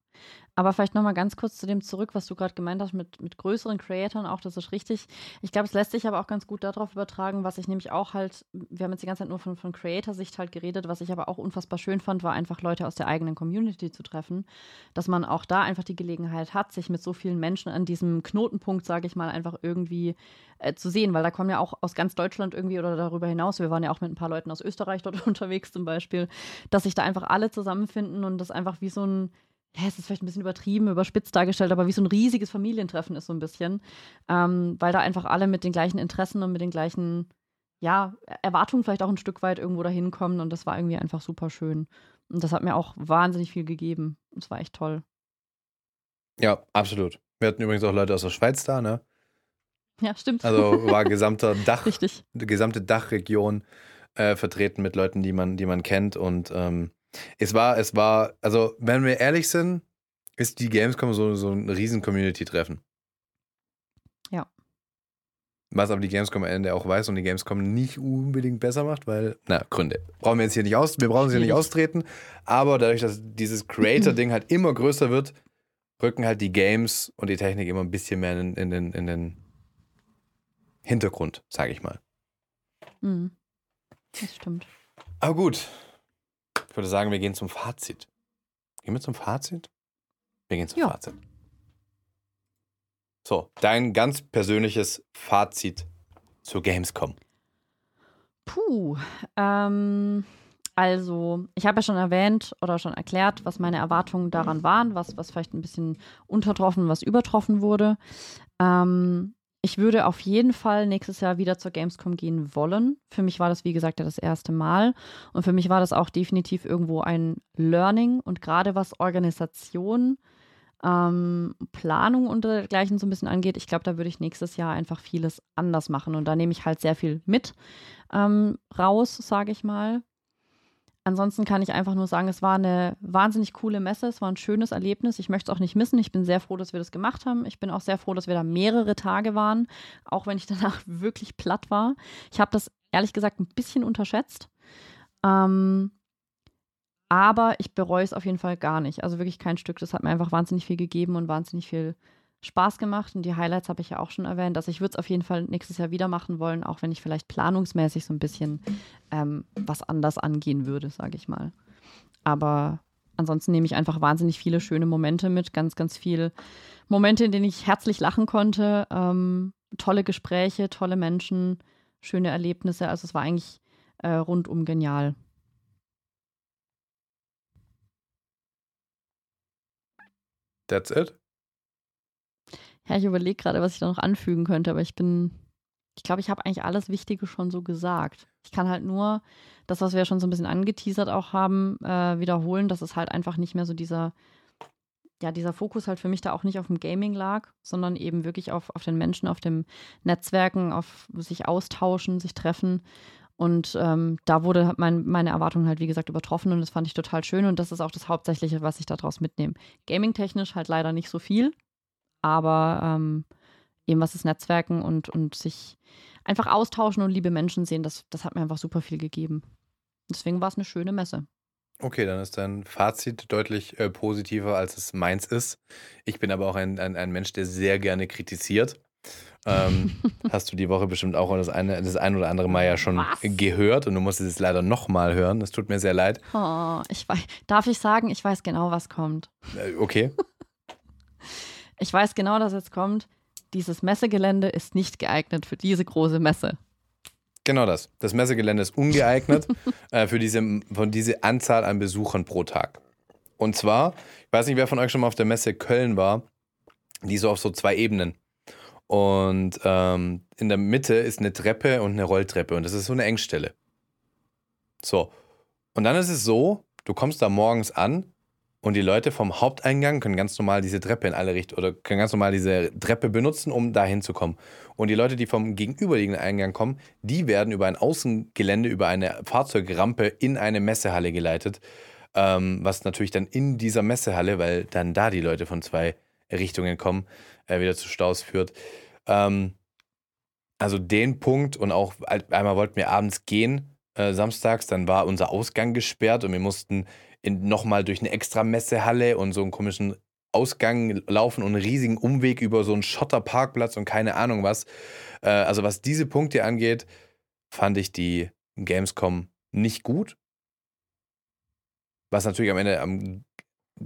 Aber vielleicht nochmal ganz kurz zu dem zurück, was du gerade gemeint hast mit, mit größeren Creatoren auch, das ist richtig. Ich glaube, es lässt sich aber auch ganz gut darauf übertragen, was ich nämlich auch halt, wir haben jetzt die ganze Zeit nur von, von Creator-Sicht halt geredet, was ich aber auch unfassbar schön fand, war einfach Leute aus der eigenen Community zu treffen, dass man auch da einfach die Gelegenheit hat, sich mit so vielen Menschen an diesem Knotenpunkt, sage ich mal, einfach irgendwie äh, zu sehen, weil da kommen ja auch aus ganz Deutschland irgendwie oder darüber hinaus, wir waren ja auch mit ein paar Leuten aus Österreich dort [laughs] unterwegs zum Beispiel, dass sich da einfach alle zusammenfinden und das einfach wie so ein ja, es ist vielleicht ein bisschen übertrieben, überspitzt dargestellt, aber wie so ein riesiges Familientreffen ist so ein bisschen, ähm, weil da einfach alle mit den gleichen Interessen und mit den gleichen, ja, Erwartungen vielleicht auch ein Stück weit irgendwo dahin kommen und das war irgendwie einfach super schön. Und das hat mir auch wahnsinnig viel gegeben. Und es war echt toll. Ja, absolut. Wir hatten übrigens auch Leute aus der Schweiz da, ne? Ja, stimmt. Also war [laughs] gesamter Dach, Richtig. die gesamte Dachregion äh, vertreten mit Leuten, die man, die man kennt und ähm, es war, es war, also wenn wir ehrlich sind, ist die Gamescom so, so ein riesen Community-Treffen. Ja. Was aber die Gamescom am Ende auch weiß und die Gamescom nicht unbedingt besser macht, weil, na, Gründe. Brauchen wir jetzt hier nicht aus, wir brauchen es hier nicht austreten, aber dadurch, dass dieses Creator-Ding halt immer größer wird, rücken halt die Games und die Technik immer ein bisschen mehr in, in, den, in den Hintergrund, sage ich mal. Mhm. Das stimmt. Aber gut, ich würde sagen, wir gehen zum Fazit. Gehen wir zum Fazit? Wir gehen zum ja. Fazit. So, dein ganz persönliches Fazit zur Gamescom. Puh, ähm, also ich habe ja schon erwähnt oder schon erklärt, was meine Erwartungen daran waren, was, was vielleicht ein bisschen untertroffen, was übertroffen wurde. Ähm, ich würde auf jeden Fall nächstes Jahr wieder zur Gamescom gehen wollen. Für mich war das, wie gesagt, ja das erste Mal. Und für mich war das auch definitiv irgendwo ein Learning. Und gerade was Organisation, ähm, Planung und dergleichen so ein bisschen angeht, ich glaube, da würde ich nächstes Jahr einfach vieles anders machen. Und da nehme ich halt sehr viel mit ähm, raus, sage ich mal. Ansonsten kann ich einfach nur sagen, es war eine wahnsinnig coole Messe, es war ein schönes Erlebnis. Ich möchte es auch nicht missen. Ich bin sehr froh, dass wir das gemacht haben. Ich bin auch sehr froh, dass wir da mehrere Tage waren, auch wenn ich [laughs] danach wirklich platt war. Ich habe das ehrlich gesagt ein bisschen unterschätzt. Ähm, aber ich bereue es auf jeden Fall gar nicht. Also wirklich kein Stück. Das hat mir einfach wahnsinnig viel gegeben und wahnsinnig viel Spaß gemacht und die Highlights habe ich ja auch schon erwähnt. Also ich würde es auf jeden Fall nächstes Jahr wieder machen wollen, auch wenn ich vielleicht planungsmäßig so ein bisschen ähm, was anders angehen würde, sage ich mal. Aber ansonsten nehme ich einfach wahnsinnig viele schöne Momente mit, ganz, ganz viele Momente, in denen ich herzlich lachen konnte, ähm, tolle Gespräche, tolle Menschen, schöne Erlebnisse. Also es war eigentlich äh, rundum genial. That's it? Ja, ich überlege gerade, was ich da noch anfügen könnte, aber ich bin, ich glaube, ich habe eigentlich alles Wichtige schon so gesagt. Ich kann halt nur das, was wir ja schon so ein bisschen angeteasert auch haben, äh, wiederholen, dass es halt einfach nicht mehr so dieser, ja, dieser Fokus halt für mich da auch nicht auf dem Gaming lag, sondern eben wirklich auf, auf den Menschen, auf dem Netzwerken, auf sich austauschen, sich treffen. Und ähm, da wurde mein, meine Erwartung halt, wie gesagt, übertroffen und das fand ich total schön. Und das ist auch das Hauptsächliche, was ich daraus mitnehme. Gaming-technisch halt leider nicht so viel aber ähm, eben was das Netzwerken und, und sich einfach austauschen und liebe Menschen sehen, das, das hat mir einfach super viel gegeben. Deswegen war es eine schöne Messe. Okay, dann ist dein Fazit deutlich äh, positiver, als es meins ist. Ich bin aber auch ein, ein, ein Mensch, der sehr gerne kritisiert. Ähm, [laughs] hast du die Woche bestimmt auch das eine, das ein oder andere Mal ja schon Was? gehört und du musst es leider nochmal hören. Das tut mir sehr leid. Oh, ich weiß, darf ich sagen, ich weiß genau, was kommt. Äh, okay. Ich weiß genau, dass jetzt kommt. Dieses Messegelände ist nicht geeignet für diese große Messe. Genau das. Das Messegelände ist ungeeignet [laughs] äh, für diese, von diese Anzahl an Besuchern pro Tag. Und zwar, ich weiß nicht, wer von euch schon mal auf der Messe Köln war, die so auf so zwei Ebenen. Und ähm, in der Mitte ist eine Treppe und eine Rolltreppe und das ist so eine Engstelle. So. Und dann ist es so, du kommst da morgens an und die Leute vom Haupteingang können ganz normal diese Treppe in alle Richtungen oder können ganz normal diese Treppe benutzen, um da hinzukommen. Und die Leute, die vom gegenüberliegenden Eingang kommen, die werden über ein Außengelände, über eine Fahrzeugrampe in eine Messehalle geleitet. Ähm, was natürlich dann in dieser Messehalle, weil dann da die Leute von zwei Richtungen kommen, äh, wieder zu Staus führt. Ähm, also den Punkt und auch einmal wollten wir abends gehen, äh, samstags, dann war unser Ausgang gesperrt und wir mussten nochmal durch eine extra Messehalle und so einen komischen Ausgang laufen und einen riesigen Umweg über so einen Schotterparkplatz und keine Ahnung was. Äh, also was diese Punkte angeht, fand ich die Gamescom nicht gut. Was natürlich am Ende am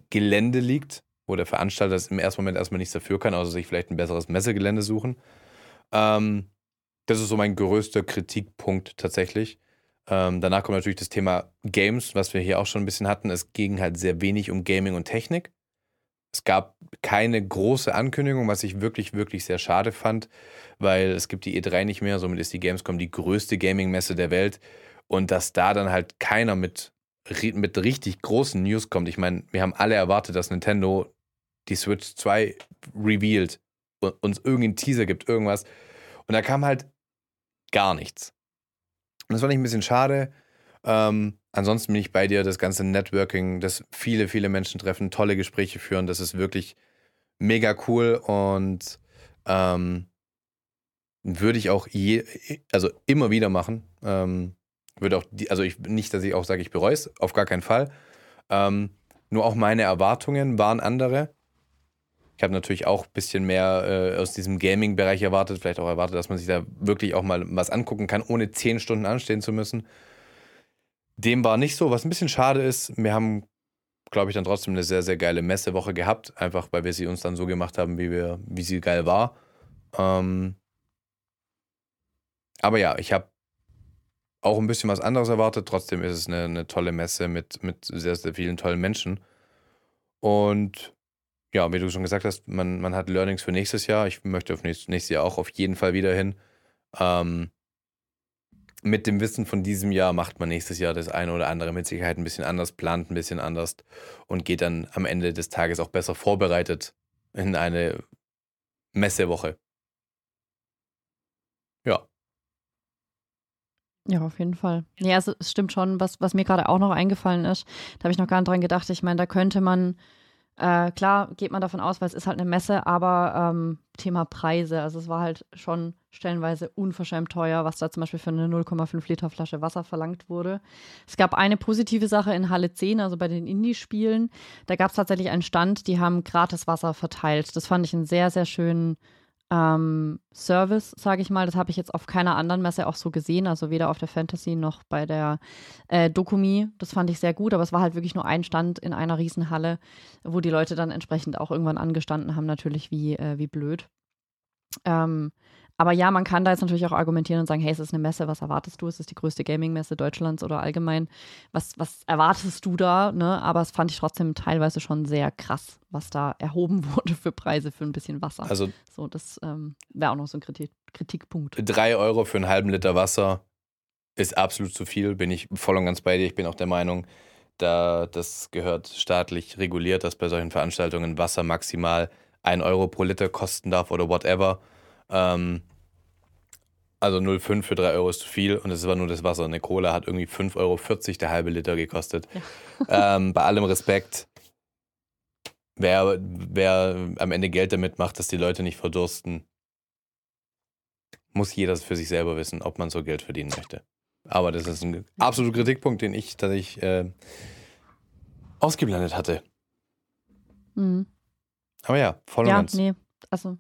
Gelände liegt, wo der Veranstalter im ersten Moment erstmal nichts dafür kann, außer sich vielleicht ein besseres Messegelände suchen. Ähm, das ist so mein größter Kritikpunkt tatsächlich. Ähm, danach kommt natürlich das Thema Games, was wir hier auch schon ein bisschen hatten. Es ging halt sehr wenig um Gaming und Technik. Es gab keine große Ankündigung, was ich wirklich, wirklich sehr schade fand, weil es gibt die E3 nicht mehr, somit ist die Gamescom die größte Gaming-Messe der Welt. Und dass da dann halt keiner mit, mit richtig großen News kommt. Ich meine, wir haben alle erwartet, dass Nintendo die Switch 2 revealed und uns irgendeinen Teaser gibt, irgendwas. Und da kam halt gar nichts. Und das fand ich ein bisschen schade. Ähm, ansonsten bin ich bei dir, das ganze Networking, dass viele, viele Menschen treffen, tolle Gespräche führen, das ist wirklich mega cool und ähm, würde ich auch je, also immer wieder machen. Ähm, würde auch, die, also ich, nicht, dass ich auch sage, ich bereue es, auf gar keinen Fall. Ähm, nur auch meine Erwartungen waren andere. Ich habe natürlich auch ein bisschen mehr äh, aus diesem Gaming-Bereich erwartet, vielleicht auch erwartet, dass man sich da wirklich auch mal was angucken kann, ohne zehn Stunden anstehen zu müssen. Dem war nicht so, was ein bisschen schade ist. Wir haben, glaube ich, dann trotzdem eine sehr, sehr geile Messewoche gehabt, einfach weil wir sie uns dann so gemacht haben, wie, wir, wie sie geil war. Ähm aber ja, ich habe auch ein bisschen was anderes erwartet. Trotzdem ist es eine, eine tolle Messe mit, mit sehr, sehr vielen tollen Menschen. Und ja, wie du schon gesagt hast, man, man hat Learnings für nächstes Jahr. Ich möchte auf nächstes, nächstes Jahr auch auf jeden Fall wieder hin. Ähm, mit dem Wissen von diesem Jahr macht man nächstes Jahr das eine oder andere mit Sicherheit ein bisschen anders, plant ein bisschen anders und geht dann am Ende des Tages auch besser vorbereitet in eine Messewoche. Ja. Ja, auf jeden Fall. Ja, es, stimmt schon, was, was mir gerade auch noch eingefallen ist. Da habe ich noch gar nicht dran gedacht. Ich meine, da könnte man äh, klar geht man davon aus, weil es ist halt eine Messe, aber ähm, Thema Preise. Also es war halt schon stellenweise unverschämt teuer, was da zum Beispiel für eine 0,5 Liter Flasche Wasser verlangt wurde. Es gab eine positive Sache in Halle 10, also bei den Indie-Spielen. Da gab es tatsächlich einen Stand, die haben gratis Wasser verteilt. Das fand ich einen sehr, sehr schönen ähm, Service, sage ich mal. Das habe ich jetzt auf keiner anderen Messe auch so gesehen, also weder auf der Fantasy noch bei der äh, Dokumi. Das fand ich sehr gut, aber es war halt wirklich nur ein Stand in einer Riesenhalle, wo die Leute dann entsprechend auch irgendwann angestanden haben, natürlich wie, äh, wie blöd. Ähm, aber ja, man kann da jetzt natürlich auch argumentieren und sagen, hey, es ist eine Messe, was erwartest du? Es ist die größte Gaming-Messe Deutschlands oder allgemein. Was, was erwartest du da? Ne? Aber es fand ich trotzdem teilweise schon sehr krass, was da erhoben [laughs] wurde für Preise für ein bisschen Wasser. Also so, das ähm, wäre auch noch so ein Kritik Kritikpunkt. Drei Euro für einen halben Liter Wasser ist absolut zu viel, bin ich voll und ganz bei dir. Ich bin auch der Meinung, da das gehört staatlich reguliert, dass bei solchen Veranstaltungen Wasser maximal ein Euro pro Liter kosten darf oder whatever. Ähm, also 0,5 für 3 Euro ist zu viel und es war nur das Wasser. Eine Cola hat irgendwie 5,40 Euro der halbe Liter gekostet. Ja. [laughs] ähm, bei allem Respekt, wer, wer am Ende Geld damit macht, dass die Leute nicht verdursten, muss jeder für sich selber wissen, ob man so Geld verdienen möchte. Aber das ist ein absoluter Kritikpunkt, den ich tatsächlich äh, ausgeblendet hatte. Mhm. Aber ja, voll und Ja, ganz. nee. Also,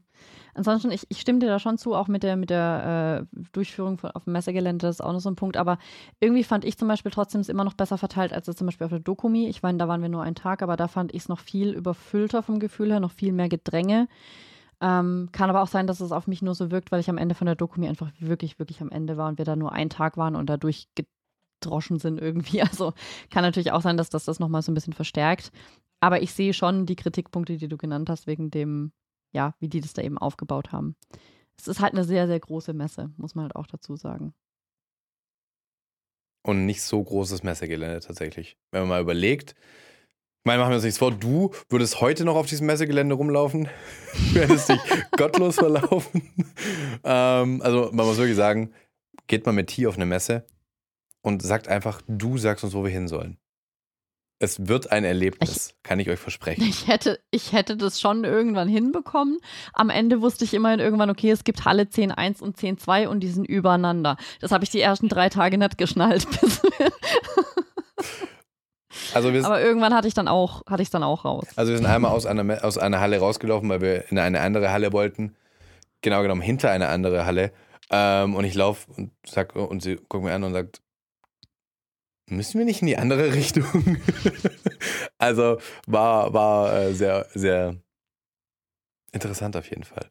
ansonsten, ich, ich stimme dir da schon zu, auch mit der, mit der äh, Durchführung von, auf dem Messegelände, das ist auch noch so ein Punkt. Aber irgendwie fand ich zum Beispiel trotzdem es immer noch besser verteilt als jetzt zum Beispiel auf der Dokumi. Ich meine, da waren wir nur einen Tag, aber da fand ich es noch viel überfüllter vom Gefühl her, noch viel mehr Gedränge. Ähm, kann aber auch sein, dass es auf mich nur so wirkt, weil ich am Ende von der Dokumi einfach wirklich, wirklich am Ende war und wir da nur einen Tag waren und dadurch gedroschen sind irgendwie. [laughs] Also kann natürlich auch sein, dass das das nochmal so ein bisschen verstärkt. Aber ich sehe schon die Kritikpunkte, die du genannt hast, wegen dem, ja, wie die das da eben aufgebaut haben. Es ist halt eine sehr, sehr große Messe, muss man halt auch dazu sagen. Und nicht so großes Messegelände tatsächlich. Wenn man mal überlegt, ich meine, machen wir uns nichts vor, du würdest heute noch auf diesem Messegelände rumlaufen, [laughs] hättest dich gottlos verlaufen. [laughs] ähm, also man muss wirklich sagen, geht mal mit T auf eine Messe und sagt einfach, du sagst uns, wo wir hin sollen. Es wird ein Erlebnis, kann ich euch versprechen. Ich hätte, ich hätte das schon irgendwann hinbekommen. Am Ende wusste ich immerhin irgendwann, okay, es gibt Halle 10.1 und 10.2 und die sind übereinander. Das habe ich die ersten drei Tage nicht geschnallt. [laughs] Also wir, Aber irgendwann hatte ich dann auch, hatte ich dann auch raus. also wir sind einmal aus einer, aus einer Halle rausgelaufen, weil wir in eine andere Halle wollten. Genau genommen hinter eine andere Halle. Ähm, und ich laufe und sag, und sie guckt mir an und sagt, müssen wir nicht in die andere [laughs] Richtung? also war, war äh, sehr, sehr interessant auf jeden Fall.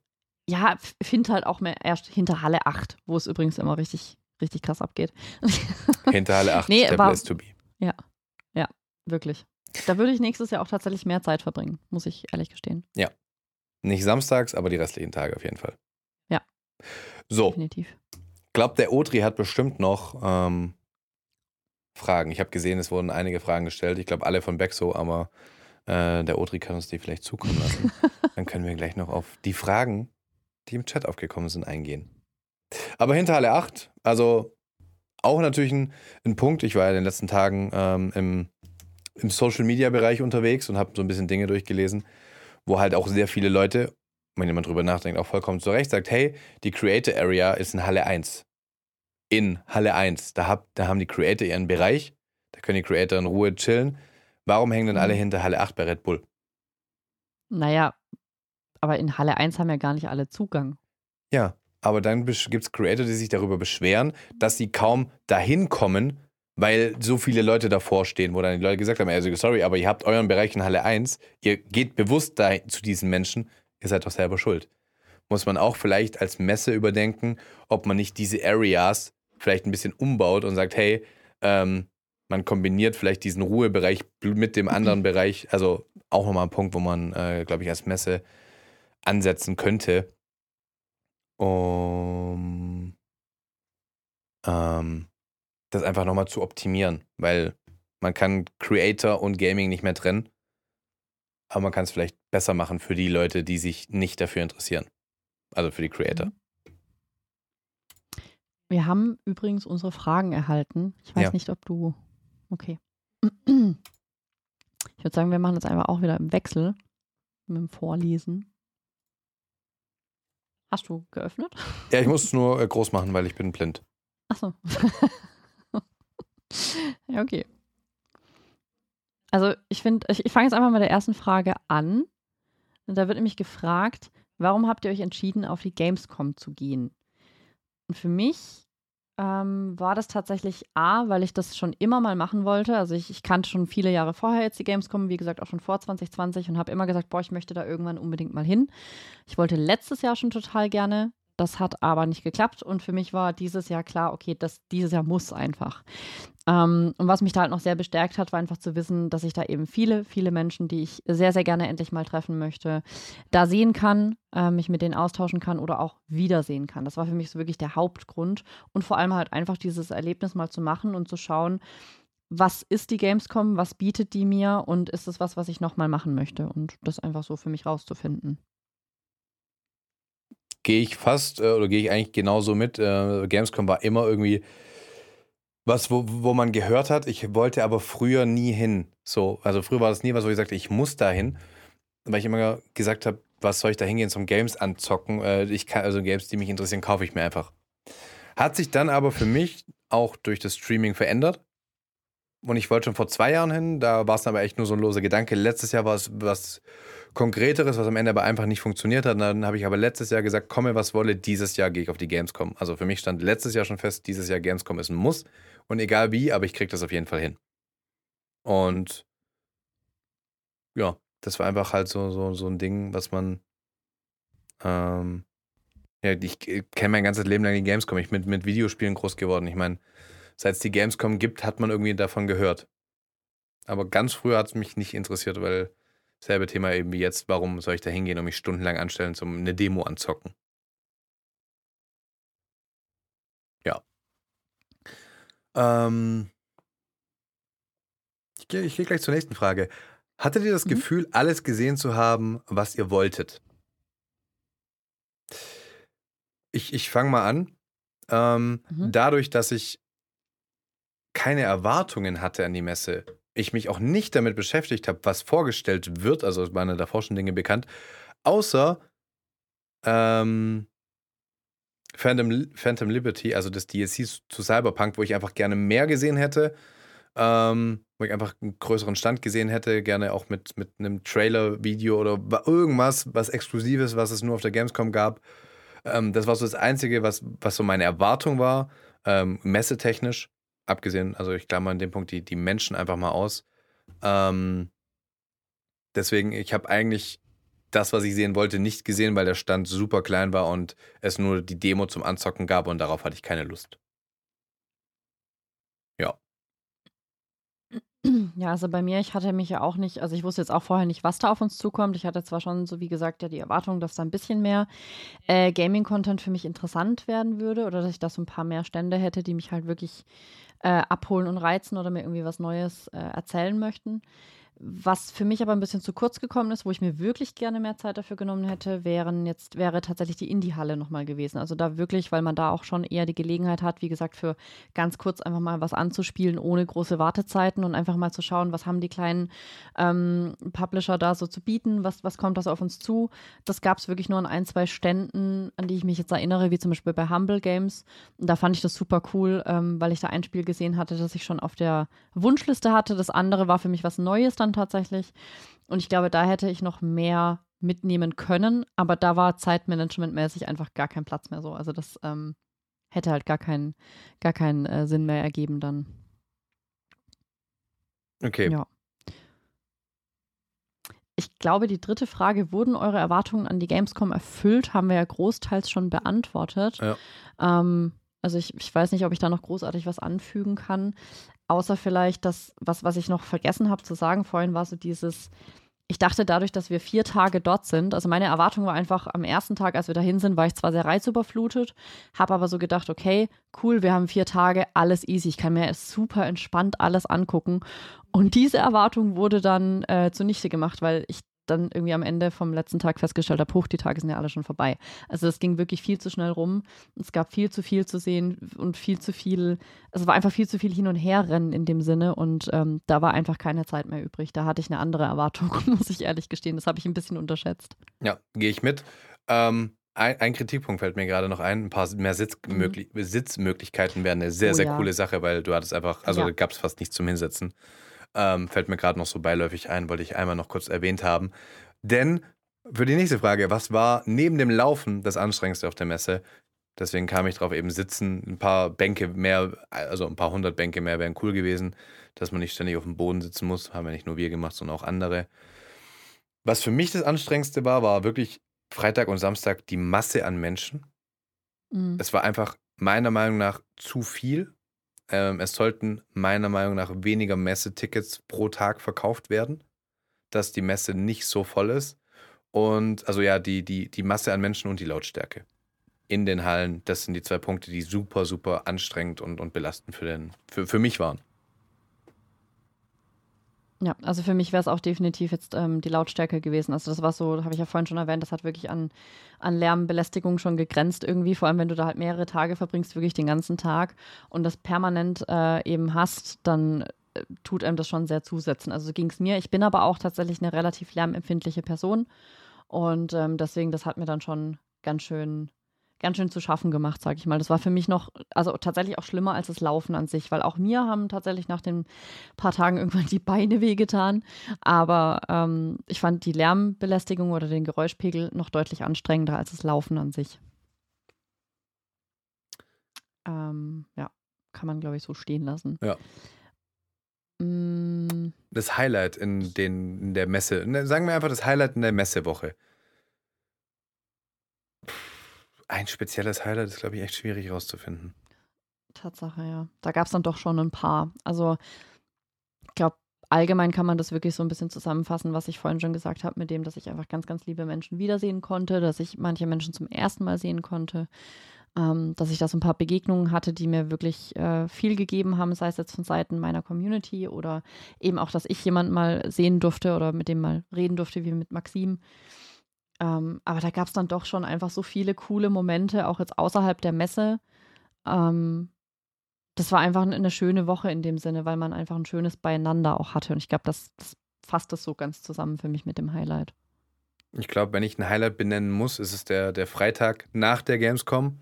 Ja, finde halt auch mehr erst hinter Halle 8, wo es übrigens immer richtig, richtig krass abgeht. [laughs] Hinter Halle 8, Nee, der war- Place to be. Wirklich. Da würde ich nächstes Jahr auch tatsächlich mehr Zeit verbringen, muss ich ehrlich gestehen. Nicht samstags, aber die restlichen Tage auf jeden Fall. Ja. So, Definitiv. glaubt der Otri hat bestimmt noch ähm, Fragen. Ich habe gesehen, es wurden einige Fragen gestellt. Ich glaube, alle von Bexo, aber äh, der Otri kann uns die vielleicht zukommen lassen. [laughs] Dann können wir gleich noch auf die Fragen, die im Chat aufgekommen sind, eingehen. Aber hinter Halle 8, also auch natürlich ein, ein Punkt. Ich war ja in den letzten Tagen ähm, im, im Social-Media-Bereich unterwegs und habe so ein bisschen Dinge durchgelesen, wo halt auch sehr viele Leute, wenn jemand drüber nachdenkt, auch vollkommen zu Recht sagt, hey, die Creator Area ist in Halle 1. In Halle 1. Da, hab, da haben die Creator ihren Bereich, da können die Creator in Ruhe chillen. Warum hängen denn alle Mhm. hinter Halle 8 bei Red Bull? Naja, aber in Halle 1 haben ja gar nicht alle Zugang. Ja, aber dann gibt es Creator, die sich darüber beschweren, dass sie kaum dahin kommen, weil so viele Leute davor stehen, wo dann die Leute gesagt haben, also sorry, aber ihr habt euren Bereich in Halle 1, ihr geht bewusst da zu diesen Menschen, ihr seid doch selber schuld. Muss man auch vielleicht als Messe überdenken, ob man nicht diese Areas vielleicht ein bisschen umbaut und sagt, hey, ähm, man kombiniert vielleicht diesen Ruhebereich mit dem anderen Bereich. Also auch nochmal ein Punkt, wo man, äh, glaube ich, als Messe ansetzen könnte, um ähm, das einfach nochmal zu optimieren, weil man kann Creator und Gaming nicht mehr trennen, aber man kann es vielleicht besser machen für die Leute, die sich nicht dafür interessieren. Also für die Creator. Wir haben übrigens unsere Fragen erhalten. Ich weiß Ja. nicht, ob du. Okay. Ich würde sagen, wir machen das einfach auch wieder im Wechsel mit dem Vorlesen. Hast du geöffnet? Ja, ich muss es nur äh, groß machen, weil ich bin blind. Achso. [laughs] ja, okay. Also ich finde, ich, ich fange jetzt einfach mal mit der ersten Frage an. Und da wird nämlich gefragt, warum habt ihr euch entschieden, auf die Gamescom zu gehen? Für mich ähm, war das tatsächlich A, weil ich das schon immer mal machen wollte. Also ich, ich kannte schon viele Jahre vorher jetzt die Gamescom, wie gesagt auch schon vor 2020 und habe immer gesagt, boah, ich möchte da irgendwann unbedingt mal hin. Ich wollte letztes Jahr schon total gerne. Das hat aber nicht geklappt und für mich war dieses Jahr klar, okay, das, dieses Jahr muss einfach. Ähm, und was mich da halt noch sehr bestärkt hat, war einfach zu wissen, dass ich da eben viele, viele Menschen, die ich sehr, sehr gerne endlich mal treffen möchte, da sehen kann, äh, mich mit denen austauschen kann oder auch wiedersehen kann. Das war für mich so wirklich der Hauptgrund und vor allem halt einfach dieses Erlebnis mal zu machen und zu schauen, was ist die Gamescom, was bietet die mir und ist es was, was ich nochmal machen möchte und das einfach so für mich rauszufinden. Gehe ich fast äh, oder gehe ich eigentlich genauso mit. Äh, Gamescom war immer irgendwie was, wo, wo man gehört hat. Ich wollte aber früher nie hin. So, also früher war das nie was, wo ich sagte, ich muss da hin. Weil ich immer gesagt habe, was soll ich da hingehen zum Games anzocken? Äh, ich kann, also Games, die mich interessieren, kaufe ich mir einfach. Hat sich dann aber für mich auch durch das Streaming verändert. Und ich wollte schon vor zwei Jahren hin, da war es aber echt nur so ein loser Gedanke. Letztes Jahr war es was Konkreteres, was am Ende aber einfach nicht funktioniert hat. Dann habe ich aber letztes Jahr gesagt, komme was wolle, dieses Jahr gehe ich auf die Gamescom. Also für mich stand letztes Jahr schon fest, dieses Jahr Gamescom ist ein Muss. Und egal wie, aber ich kriege das auf jeden Fall hin. Und ja, das war einfach halt so, so, so ein Ding, was man. Ähm, ja, ich kenne mein ganzes Leben lang die Gamescom. Ich bin mit, mit Videospielen groß geworden. Ich meine, seit es die Gamescom gibt, hat man irgendwie davon gehört. Aber ganz früher hat es mich nicht interessiert, weil selbe Thema eben wie jetzt, warum soll ich da hingehen und mich stundenlang anstellen, um eine Demo anzocken? Ja. Ähm, ich gehe geh gleich zur nächsten Frage. Hattet ihr das mhm. Gefühl, alles gesehen zu haben, was ihr wolltet? Ich, ich fange mal an. Ähm, mhm. Dadurch, dass ich keine Erwartungen hatte an die Messe, ich mich auch nicht damit beschäftigt habe, was vorgestellt wird, also es waren davor schon Dinge bekannt, außer ähm, Phantom, Phantom Liberty, also das DLC zu Cyberpunk, wo ich einfach gerne mehr gesehen hätte ähm, wo ich einfach einen größeren Stand gesehen hätte, gerne auch mit, mit einem Trailer-Video oder irgendwas, was Exklusives, was es nur auf der Gamescom gab. Ähm, das war so das Einzige, was, was so meine Erwartung war, ähm, messetechnisch. Abgesehen, also ich klammer an dem Punkt die, die Menschen einfach mal aus. Ähm, deswegen, ich habe eigentlich das, was ich sehen wollte, nicht gesehen, weil der Stand super klein war und es nur die Demo zum Anzocken gab und darauf hatte ich keine Lust. Ja. [clears throat] Ja, also bei mir, ich hatte mich ja auch nicht, also ich wusste jetzt auch vorher nicht, was da auf uns zukommt. Ich hatte zwar schon, so wie gesagt, ja die Erwartung, dass da ein bisschen mehr äh, Gaming-Content für mich interessant werden würde oder dass ich da so ein paar mehr Stände hätte, die mich halt wirklich äh, abholen und reizen oder mir irgendwie was Neues äh, erzählen möchten. Was für mich aber ein bisschen zu kurz gekommen ist, wo ich mir wirklich gerne mehr Zeit dafür genommen hätte, wären jetzt, wäre tatsächlich die Indie-Halle nochmal gewesen. Also da wirklich, weil man da auch schon eher die Gelegenheit hat, wie gesagt, für ganz kurz einfach mal was anzuspielen, ohne große Wartezeiten und einfach mal zu schauen, was haben die kleinen ähm, Publisher da so zu bieten, was, was kommt das auf uns zu. Das gab es wirklich nur an ein, zwei Ständen, an die ich mich jetzt erinnere, wie zum Beispiel bei Humble Games. Und da fand ich das super cool, ähm, weil ich da ein Spiel gesehen hatte, das ich schon auf der Wunschliste hatte. Das andere war für mich was Neues dann tatsächlich. Und ich glaube, da hätte ich noch mehr mitnehmen können, aber da war zeitmanagementmäßig einfach gar kein Platz mehr so. Also das ähm, hätte halt gar keinen gar keinen äh, Sinn mehr ergeben dann. Okay. Ja. Ich glaube, die dritte Frage, wurden eure Erwartungen an die Gamescom erfüllt, haben wir ja großteils schon beantwortet. Ja. Ähm, also ich, ich weiß nicht, ob ich da noch großartig was anfügen kann. Außer vielleicht das, was, was ich noch vergessen habe zu sagen vorhin, war so dieses, ich dachte dadurch, dass wir vier Tage dort sind, also meine Erwartung war einfach, am ersten Tag, als wir dahin sind, war ich zwar sehr reizüberflutet, habe aber so gedacht, okay, cool, wir haben vier Tage, alles easy, ich kann mir super entspannt alles angucken. Und diese Erwartung wurde dann äh, zunichte gemacht, weil ich dann irgendwie am Ende vom letzten Tag festgestellt habe, hoch, die Tage sind ja alle schon vorbei. Also es ging wirklich viel zu schnell rum. Es gab viel zu viel zu sehen und viel zu viel, also es war einfach viel zu viel hin und her rennen in dem Sinne und ähm, da war einfach keine Zeit mehr übrig. Da hatte ich eine andere Erwartung, [laughs] muss ich ehrlich gestehen. Das habe ich ein bisschen unterschätzt. Ja, gehe ich mit. Ähm, ein, ein, Kritikpunkt fällt mir gerade noch ein. Ein paar mehr Sitzmöglich mhm. Sitzmöglichkeiten wären eine sehr, oh, sehr ja. coole Sache, weil du hattest einfach, also ja. gab es fast nichts zum Hinsetzen. Ähm, fällt mir gerade noch so beiläufig ein, wollte ich einmal noch kurz erwähnt haben. Denn für die nächste Frage, was war neben dem Laufen das Anstrengendste auf der Messe? Deswegen kam ich drauf, eben sitzen, ein paar Bänke mehr, also ein paar hundert Bänke mehr wären cool gewesen, dass man nicht ständig auf dem Boden sitzen muss. Haben ja nicht nur wir gemacht, sondern auch andere. Was für mich das Anstrengendste war, war wirklich Freitag und Samstag die Masse an Menschen. Mhm. Es war einfach meiner Meinung nach zu viel. Ähm, es sollten meiner Meinung nach weniger Messetickets pro Tag verkauft werden, dass die Messe nicht so voll ist. Und also ja, die, die, die Masse an Menschen und die Lautstärke in den Hallen, das sind die zwei Punkte, die super, super anstrengend und, und belastend für, den, für, für mich waren. Ja, also für mich wäre es auch definitiv jetzt ähm, die Lautstärke gewesen. Also das war so, habe ich ja vorhin schon erwähnt, das hat wirklich an, an Lärmbelästigung schon gegrenzt irgendwie, vor allem wenn du da halt mehrere Tage verbringst, wirklich den ganzen Tag und das permanent äh, eben hast, dann äh, tut einem das schon sehr zusetzen. Also so ging es mir. Ich bin aber auch tatsächlich eine relativ lärmempfindliche Person Und ähm, deswegen, das hat mir dann schon ganz schön ganz schön zu schaffen gemacht, sage ich mal. Das war für mich noch, also tatsächlich auch schlimmer als das Laufen an sich, weil auch mir haben tatsächlich nach den paar Tagen irgendwann die Beine wehgetan. Aber ähm, ich fand die Lärmbelästigung oder den Geräuschpegel noch deutlich anstrengender als das Laufen an sich. Ähm, ja, kann man, glaube ich, so stehen lassen. Ja. Mm. Das Highlight in, den, in der Messe, ne, sagen wir einfach das Highlight in der Messewoche. Ein spezielles Highlight ist, glaube ich, echt schwierig rauszufinden. Tatsache, ja. Da gab es dann doch schon ein paar. Also, ich glaube, allgemein kann man das wirklich so ein bisschen zusammenfassen, was ich vorhin schon gesagt habe, mit dem, dass ich einfach ganz, ganz liebe Menschen wiedersehen konnte, dass ich manche Menschen zum ersten Mal sehen konnte, ähm, dass ich da so ein paar Begegnungen hatte, die mir wirklich äh, viel gegeben haben, sei es jetzt von Seiten meiner Community oder eben auch, dass ich jemanden mal sehen durfte oder mit dem mal reden durfte, wie mit Maxim. Ähm, aber da gab es dann doch schon einfach so viele coole Momente, auch jetzt außerhalb der Messe. Ähm, das war einfach eine schöne Woche in dem Sinne, weil man einfach ein schönes Beieinander auch hatte. Und ich glaube, das, das fasst das so ganz zusammen für mich mit dem Highlight. Ich glaube, wenn ich ein Highlight benennen muss, ist es der, der Freitag nach der Gamescom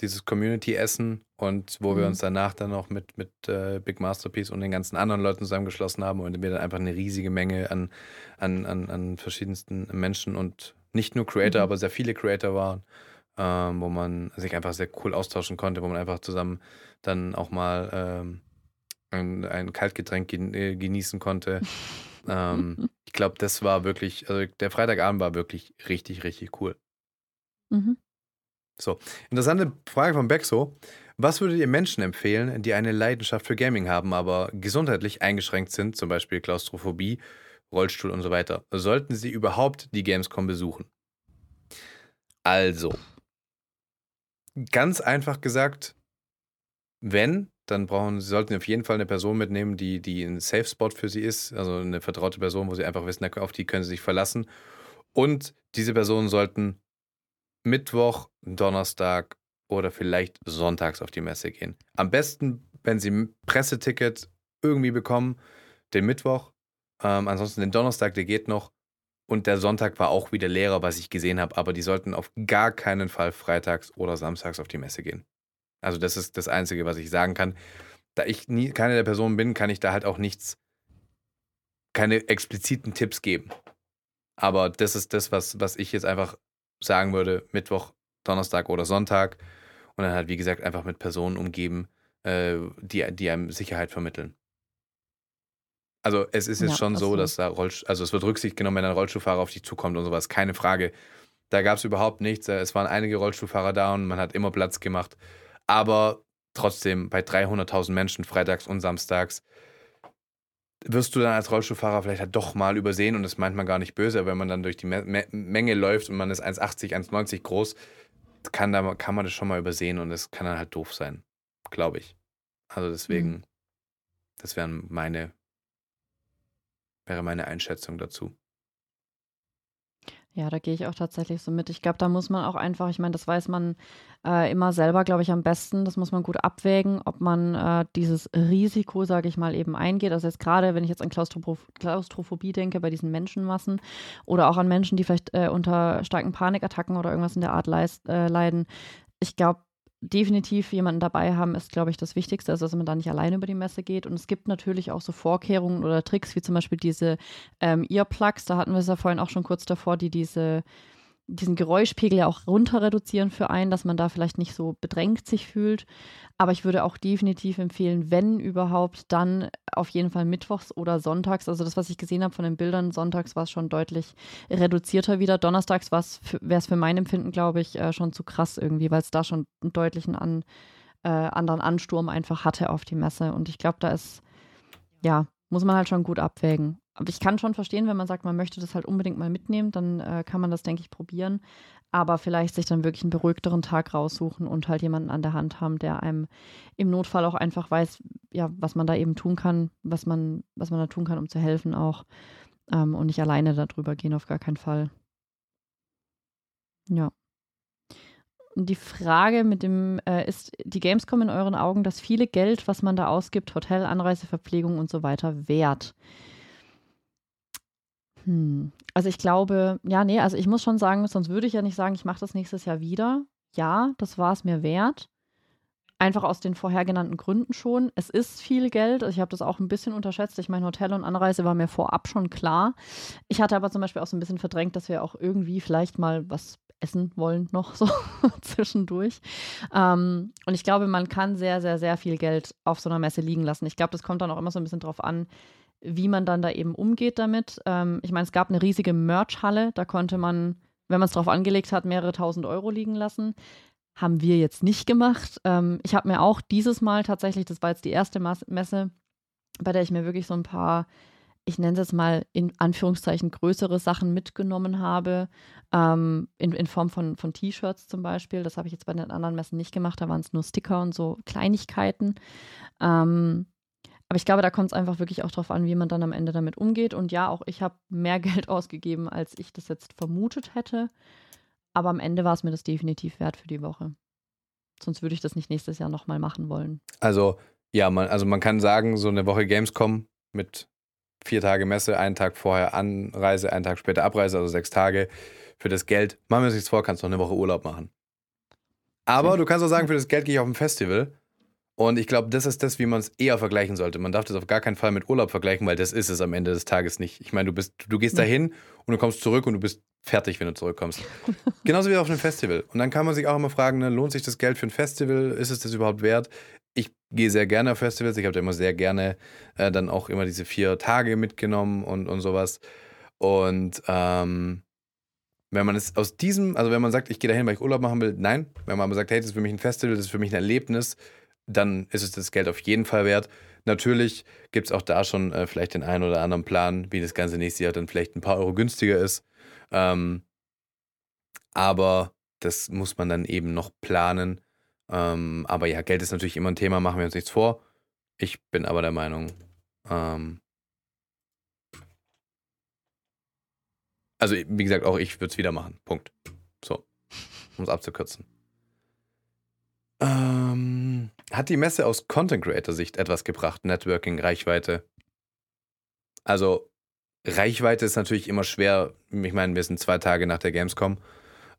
dieses Community-Essen und wo mhm. wir uns danach dann noch mit, mit äh, Big Masterpiece und den ganzen anderen Leuten zusammengeschlossen haben und wir dann einfach eine riesige Menge an, an, an, an verschiedensten Menschen und nicht nur Creator, mhm. aber sehr viele Creator waren, ähm, wo man sich einfach sehr cool austauschen konnte, wo man einfach zusammen dann auch mal ähm, ein, ein Kaltgetränk äh, genießen konnte. ähm, [laughs] ich glaube, das war wirklich, also der Freitagabend war wirklich richtig, richtig cool. Mhm. So, interessante Frage von Bexo. Was würdet ihr Menschen empfehlen, die eine Leidenschaft für Gaming haben, aber gesundheitlich eingeschränkt sind, zum Beispiel Klaustrophobie, Rollstuhl und so weiter? Sollten sie überhaupt die Gamescom besuchen? Also, ganz einfach gesagt, wenn, dann brauchen sie, sollten sie auf jeden Fall eine Person mitnehmen, die, die ein Safe Spot für sie ist, also eine vertraute Person, wo sie einfach wissen, auf die können sie sich verlassen. Und diese Personen sollten Mittwoch, Donnerstag oder vielleicht sonntags auf die Messe gehen. Am besten, wenn Sie ein Presseticket irgendwie bekommen, den Mittwoch. Ähm, ansonsten den Donnerstag, der geht noch. Und der Sonntag war auch wieder leerer, was ich gesehen habe. Aber die sollten auf gar keinen Fall freitags oder samstags auf die Messe gehen. Also das ist das Einzige, was ich sagen kann. Da ich nie keine der Personen bin, kann ich da halt auch nichts, keine expliziten Tipps geben. Aber das ist das, was, was ich jetzt einfach sagen würde, Mittwoch, Donnerstag oder Sonntag. Und dann halt, wie gesagt, einfach mit Personen umgeben, äh, die, die einem Sicherheit vermitteln. Also es ist jetzt ja, schon so, dass da Rollstuhl, also es wird Rücksicht genommen, wenn ein Rollstuhlfahrer auf dich zukommt und sowas, keine Frage. Da gab es überhaupt nichts. Es waren einige Rollstuhlfahrer da und man hat immer Platz gemacht. Aber trotzdem, bei 300.000 Menschen freitags und samstags wirst du dann als Rollstuhlfahrer vielleicht halt doch mal übersehen und das meint man gar nicht böse, wenn man dann durch die Me Me Menge läuft und man ist 1,80, 1,90 groß, kann, da, kann man das schon mal übersehen und das kann dann halt doof sein, glaube ich. Also deswegen, mhm. das wären meine, wäre meine Einschätzung dazu. Ja, da gehe ich auch tatsächlich so mit. Ich glaube, da muss man auch einfach, ich meine, das weiß man äh, immer selber, glaube ich, am besten. Das muss man gut abwägen, ob man äh, dieses Risiko, sage ich mal, eben eingeht. Also jetzt gerade, wenn ich jetzt an Klaustroph Klaustrophobie denke, bei diesen Menschenmassen oder auch an Menschen, die vielleicht äh, unter starken Panikattacken oder irgendwas in der Art leist, äh, leiden. Ich glaube, definitiv jemanden dabei haben, ist, glaube ich, das Wichtigste, also dass man da nicht alleine über die Messe geht. Und es gibt natürlich auch so Vorkehrungen oder Tricks, wie zum Beispiel diese ähm, Earplugs, da hatten wir es ja vorhin auch schon kurz davor, die diese diesen Geräuschpegel ja auch runter reduzieren für einen, dass man da vielleicht nicht so bedrängt sich fühlt. Aber ich würde auch definitiv empfehlen, wenn überhaupt, dann auf jeden Fall mittwochs oder sonntags. Also das, was ich gesehen habe von den Bildern, sonntags war es schon deutlich reduzierter wieder. Donnerstags wäre es für mein Empfinden, glaube ich, äh, schon zu krass irgendwie, weil es da schon einen deutlichen an, äh, anderen Ansturm einfach hatte auf die Messe. Und ich glaube, da ist, ja, muss man halt schon gut abwägen. Aber ich kann schon verstehen, wenn man sagt, man möchte das halt unbedingt mal mitnehmen, dann äh, kann man das, denke ich, probieren. Aber vielleicht sich dann wirklich einen beruhigteren Tag raussuchen und halt jemanden an der Hand haben, der einem im Notfall auch einfach weiß, ja, was man da eben tun kann, was man, was man da tun kann, um zu helfen auch. Ähm, und nicht alleine darüber gehen, auf gar keinen Fall. Ja. Und die Frage mit dem, äh, ist die Gamescom in euren Augen das viele Geld, was man da ausgibt, Hotel, Anreise, Verpflegung und so weiter, wert? Hm. Also ich glaube, ja, nee, also ich muss schon sagen, sonst würde ich ja nicht sagen, ich mache das nächstes Jahr wieder. Ja, das war es mir wert. Einfach aus den vorher genannten Gründen schon. Es ist viel Geld. Also ich habe das auch ein bisschen unterschätzt. Ich meine, Hotel und Anreise war mir vorab schon klar. Ich hatte aber zum Beispiel auch so ein bisschen verdrängt, dass wir auch irgendwie vielleicht mal was essen wollen noch so [laughs] zwischendurch. Ähm, und ich glaube, man kann sehr, sehr, sehr viel Geld auf so einer Messe liegen lassen. Ich glaube, das kommt dann auch immer so ein bisschen drauf an, wie man dann da eben umgeht damit. Ähm, ich meine, es gab eine riesige Merch-Halle, da konnte man, wenn man es drauf angelegt hat, mehrere tausend Euro liegen lassen. Haben wir jetzt nicht gemacht. Ähm, ich habe mir auch dieses Mal tatsächlich, das war jetzt die erste Messe, bei der ich mir wirklich so ein paar, ich nenne es jetzt mal in Anführungszeichen größere Sachen mitgenommen habe, ähm, in, in Form von, von T-Shirts zum Beispiel. Das habe ich jetzt bei den anderen Messen nicht gemacht, da waren es nur Sticker und so Kleinigkeiten. Ähm, aber ich glaube, da kommt es einfach wirklich auch darauf an, wie man dann am Ende damit umgeht. Und ja, auch ich habe mehr [laughs] Geld ausgegeben, als ich das jetzt vermutet hätte. Aber am Ende war es mir das definitiv wert für die Woche. Sonst würde ich das nicht nächstes Jahr nochmal machen wollen. Also, ja, man, also man kann sagen, so eine Woche Gamescom mit vier Tage Messe, einen Tag vorher Anreise, einen Tag später Abreise, also sechs Tage. Für das Geld, machen wir uns nichts vor, kannst du noch eine Woche Urlaub machen. Aber du kannst auch sagen, für das Geld gehe ich auf ein Festival und ich glaube, das ist das, wie man es eher vergleichen sollte. Man darf das auf gar keinen Fall mit Urlaub vergleichen, weil das ist es am Ende des Tages nicht. Ich meine, du bist, du gehst dahin und du kommst zurück und du bist fertig, wenn du zurückkommst. [laughs] Genauso wie auf einem Festival. Und dann kann man sich auch immer fragen, ne, lohnt sich das Geld für ein Festival? Ist es das überhaupt wert? Ich gehe sehr gerne auf Festivals. Ich habe da immer sehr gerne äh, dann auch immer diese vier Tage mitgenommen und, und sowas. Und ähm, wenn man es aus diesem, also wenn man sagt, ich gehe dahin, weil ich Urlaub machen will, nein. Wenn man aber sagt, hey, das ist für mich ein Festival, das ist für mich ein Erlebnis, dann ist es das Geld auf jeden Fall wert. Natürlich gibt es auch da schon äh, vielleicht den einen oder anderen Plan, wie das ganze nächste Jahr dann vielleicht ein paar Euro günstiger ist. Ähm, aber das muss man dann eben noch planen. Ähm, aber ja, Geld ist natürlich immer ein Thema, machen wir uns nichts vor. Ich bin aber der Meinung, ähm, also wie gesagt, auch ich würde es wieder machen. Punkt. So, um es abzukürzen. Ähm, hat die Messe aus Content Creator Sicht etwas gebracht? Networking, Reichweite? Also, Reichweite ist natürlich immer schwer. Ich meine, wir sind zwei Tage nach der Gamescom.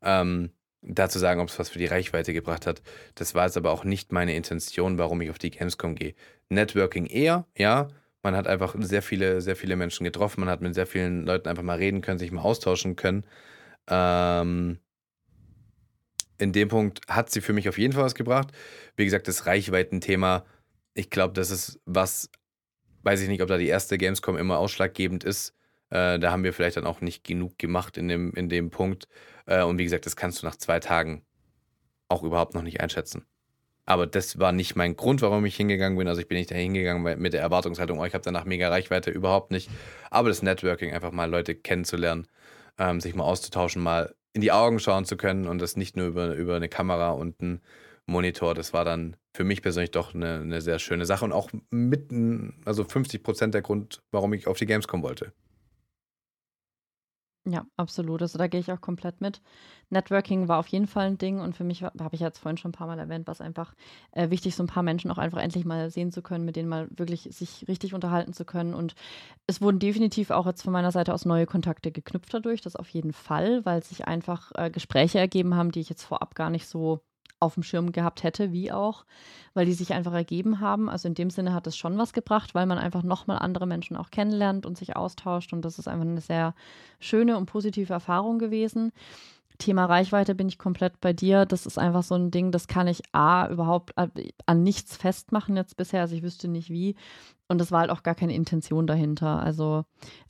Ähm, da zu sagen, ob es was für die Reichweite gebracht hat, das war jetzt aber auch nicht meine Intention, warum ich auf die Gamescom gehe. Networking eher, ja. Man hat einfach sehr viele, sehr viele Menschen getroffen. Man hat mit sehr vielen Leuten einfach mal reden können, sich mal austauschen können. Ähm, in dem Punkt hat sie für mich auf jeden Fall was gebracht. Wie gesagt, das Reichweiten-Thema, ich glaube, das ist was, weiß ich nicht, ob da die erste Gamescom immer ausschlaggebend ist. Äh, da haben wir vielleicht dann auch nicht genug gemacht in dem, in dem Punkt. Äh, und wie gesagt, das kannst du nach zwei Tagen auch überhaupt noch nicht einschätzen. Aber das war nicht mein Grund, warum ich hingegangen bin. Also ich bin nicht da hingegangen mit der Erwartungshaltung, oh, ich habe danach mega Reichweite, überhaupt nicht. Aber das Networking, einfach mal Leute kennenzulernen, ähm, sich mal auszutauschen, mal in die Augen schauen zu können und das nicht nur über, über eine Kamera und einen Monitor. Das war dann für mich persönlich doch eine, eine sehr schöne Sache und auch mitten, also 50 Prozent der Grund, warum ich auf die Games kommen wollte. Ja, absolut. Also da gehe ich auch komplett mit. Networking war auf jeden Fall ein Ding und für mich habe ich jetzt vorhin schon ein paar Mal erwähnt, was einfach äh, wichtig, so ein paar Menschen auch einfach endlich mal sehen zu können, mit denen mal wirklich sich richtig unterhalten zu können. Und es wurden definitiv auch jetzt von meiner Seite aus neue Kontakte geknüpft dadurch, das auf jeden Fall, weil sich einfach äh, Gespräche ergeben haben, die ich jetzt vorab gar nicht so auf dem Schirm gehabt hätte, wie auch, weil die sich einfach ergeben haben. Also in dem Sinne hat es schon was gebracht, weil man einfach nochmal andere Menschen auch kennenlernt und sich austauscht. Und das ist einfach eine sehr schöne und positive Erfahrung gewesen. Thema Reichweite bin ich komplett bei dir. Das ist einfach so ein Ding, das kann ich A überhaupt an nichts festmachen jetzt bisher. Also ich wüsste nicht wie. Und das war halt auch gar keine Intention dahinter. Also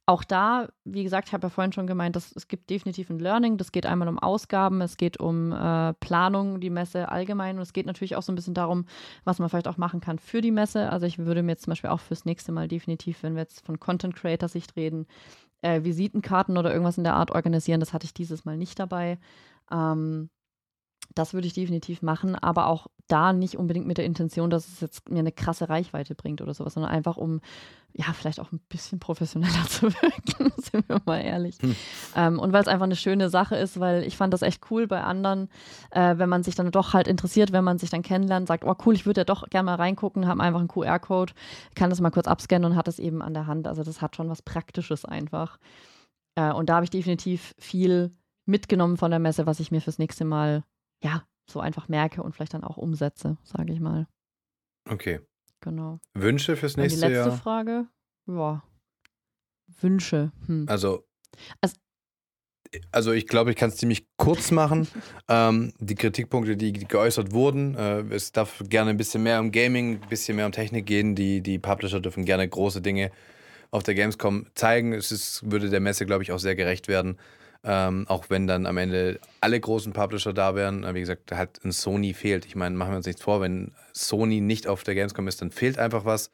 auch da, wie gesagt, ich habe ja vorhin schon gemeint, dass es gibt definitiv ein Learning. Das geht einmal um Ausgaben, es geht um äh, Planung, die Messe allgemein. Und es geht natürlich auch so ein bisschen darum, was man vielleicht auch machen kann für die Messe. Also ich würde mir jetzt zum Beispiel auch fürs nächste Mal definitiv, wenn wir jetzt von Content Creator Sicht reden, äh, Visitenkarten oder irgendwas in der Art organisieren. Das hatte ich dieses Mal nicht dabei. Ähm, das würde ich definitiv machen, aber auch da nicht unbedingt mit der Intention, dass es jetzt mir eine krasse Reichweite bringt oder sowas, sondern einfach um, ja, vielleicht auch ein bisschen professioneller [laughs] zu wirken, sind wir mal ehrlich. Hm. Ähm, und weil es einfach eine schöne Sache ist, weil ich fand das echt cool bei anderen, äh, wenn man sich dann doch halt interessiert, wenn man sich dann kennenlernt, sagt, oh cool, ich würde ja doch gerne mal reingucken, haben einfach einen QR-Code, kann das mal kurz abscannen und hat es eben an der Hand. Also das hat schon was Praktisches einfach. Äh, und da habe ich definitiv viel mitgenommen von der Messe, was ich mir fürs nächste Mal, ja, so einfach merke und vielleicht dann auch umsetze, sage ich mal. Okay. Genau. Wünsche fürs Und die nächste letzte Jahr? Frage, ja, Wünsche. Hm. Also, Also- also ich glaube, ich kann es ziemlich kurz machen. [laughs] ähm, die Kritikpunkte, die geäußert wurden, äh, es darf gerne ein bisschen mehr um Gaming, ein bisschen mehr um Technik gehen. Die, die Publisher dürfen gerne große Dinge auf der Gamescom zeigen. Es ist, würde der Messe, glaube ich, auch sehr gerecht werden. Ähm, auch wenn dann am Ende alle großen Publisher da wären. Äh, Wie gesagt, halt ein Sony fehlt. Ich meine, machen wir uns nichts vor, wenn Sony nicht auf der Gamescom ist, dann fehlt einfach was.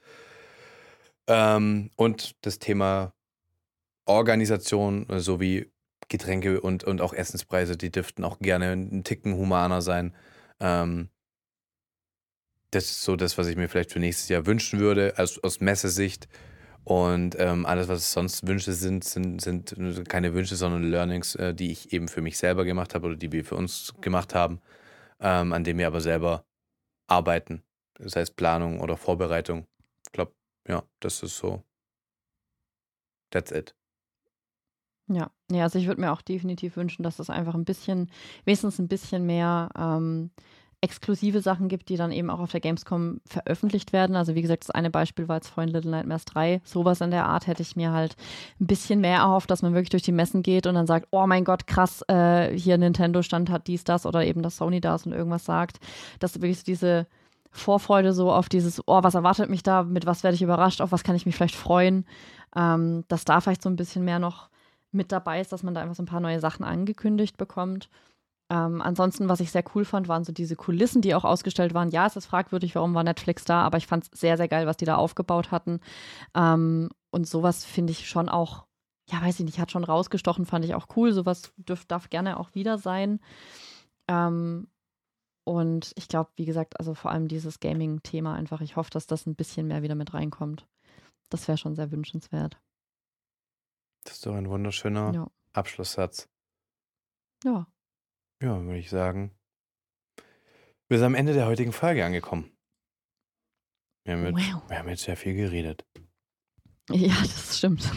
Ähm, und das Thema Organisation äh, sowie Getränke und, und auch Essenspreise, die dürften auch gerne einen Ticken humaner sein. Ähm, das ist so das, was ich mir vielleicht für nächstes Jahr wünschen würde, aus, aus Messesicht. Und ähm, alles, was sonst Wünsche sind, sind, sind keine Wünsche, sondern Learnings, äh, die ich eben für mich selber gemacht habe oder die wir für uns gemacht haben, ähm, an dem wir aber selber arbeiten. Das heißt Planung oder Vorbereitung. Ich glaube, ja, das ist so. That's it. Ja, ja, also ich würde mir auch definitiv wünschen, dass es einfach ein bisschen, wenigstens ein bisschen mehr ähm, exklusive Sachen gibt, die dann eben auch auf der Gamescom veröffentlicht werden. Also wie gesagt, das eine Beispiel war jetzt vorhin Little Nightmares 3. Sowas in der Art hätte ich mir halt ein bisschen mehr erhofft, dass man wirklich durch die Messen geht und dann sagt, oh mein Gott, krass, äh, hier Nintendo stand hat dies, das oder eben das Sony das und irgendwas sagt. Dass wirklich so diese Vorfreude so auf dieses, oh, was erwartet mich da, mit was werde ich überrascht, auf was kann ich mich vielleicht freuen, ähm, dass da vielleicht so ein bisschen mehr noch mit dabei ist, dass man da einfach so ein paar neue Sachen angekündigt bekommt. Ähm, ansonsten, was ich sehr cool fand, waren so diese Kulissen, die auch ausgestellt waren. Ja, es ist fragwürdig, warum war Netflix da, aber ich fand es sehr, sehr geil, was die da aufgebaut hatten. Ähm, und sowas finde ich schon auch, ja, weiß ich nicht, hat schon rausgestochen, fand ich auch cool. Sowas dürf, darf gerne auch wieder sein. Ähm, und ich glaube, wie gesagt, also vor allem dieses Gaming-Thema einfach, ich hoffe, dass das ein bisschen mehr wieder mit reinkommt. Das wäre schon sehr wünschenswert. Das ist doch ein wunderschöner Ja. Abschlusssatz. Ja. Ja, würde ich sagen. Wir sind am Ende der heutigen Folge angekommen. Wir haben, jetzt, Wow. wir haben jetzt sehr viel geredet. Ja, das stimmt.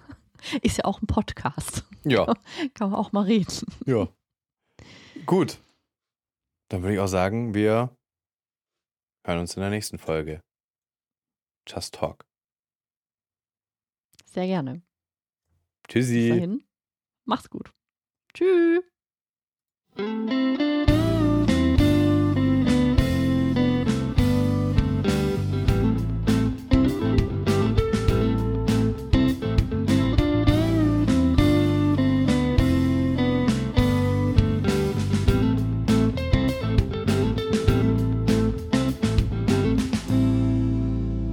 [laughs] Ist ja auch ein Podcast. Ja, Kann man auch mal reden. ja. Gut. Dann würde ich auch sagen, wir hören uns in der nächsten Folge. Just Talk. Sehr gerne. Bis Tschüssi. dahin. Mach's gut. Tschüss.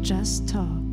Just talk.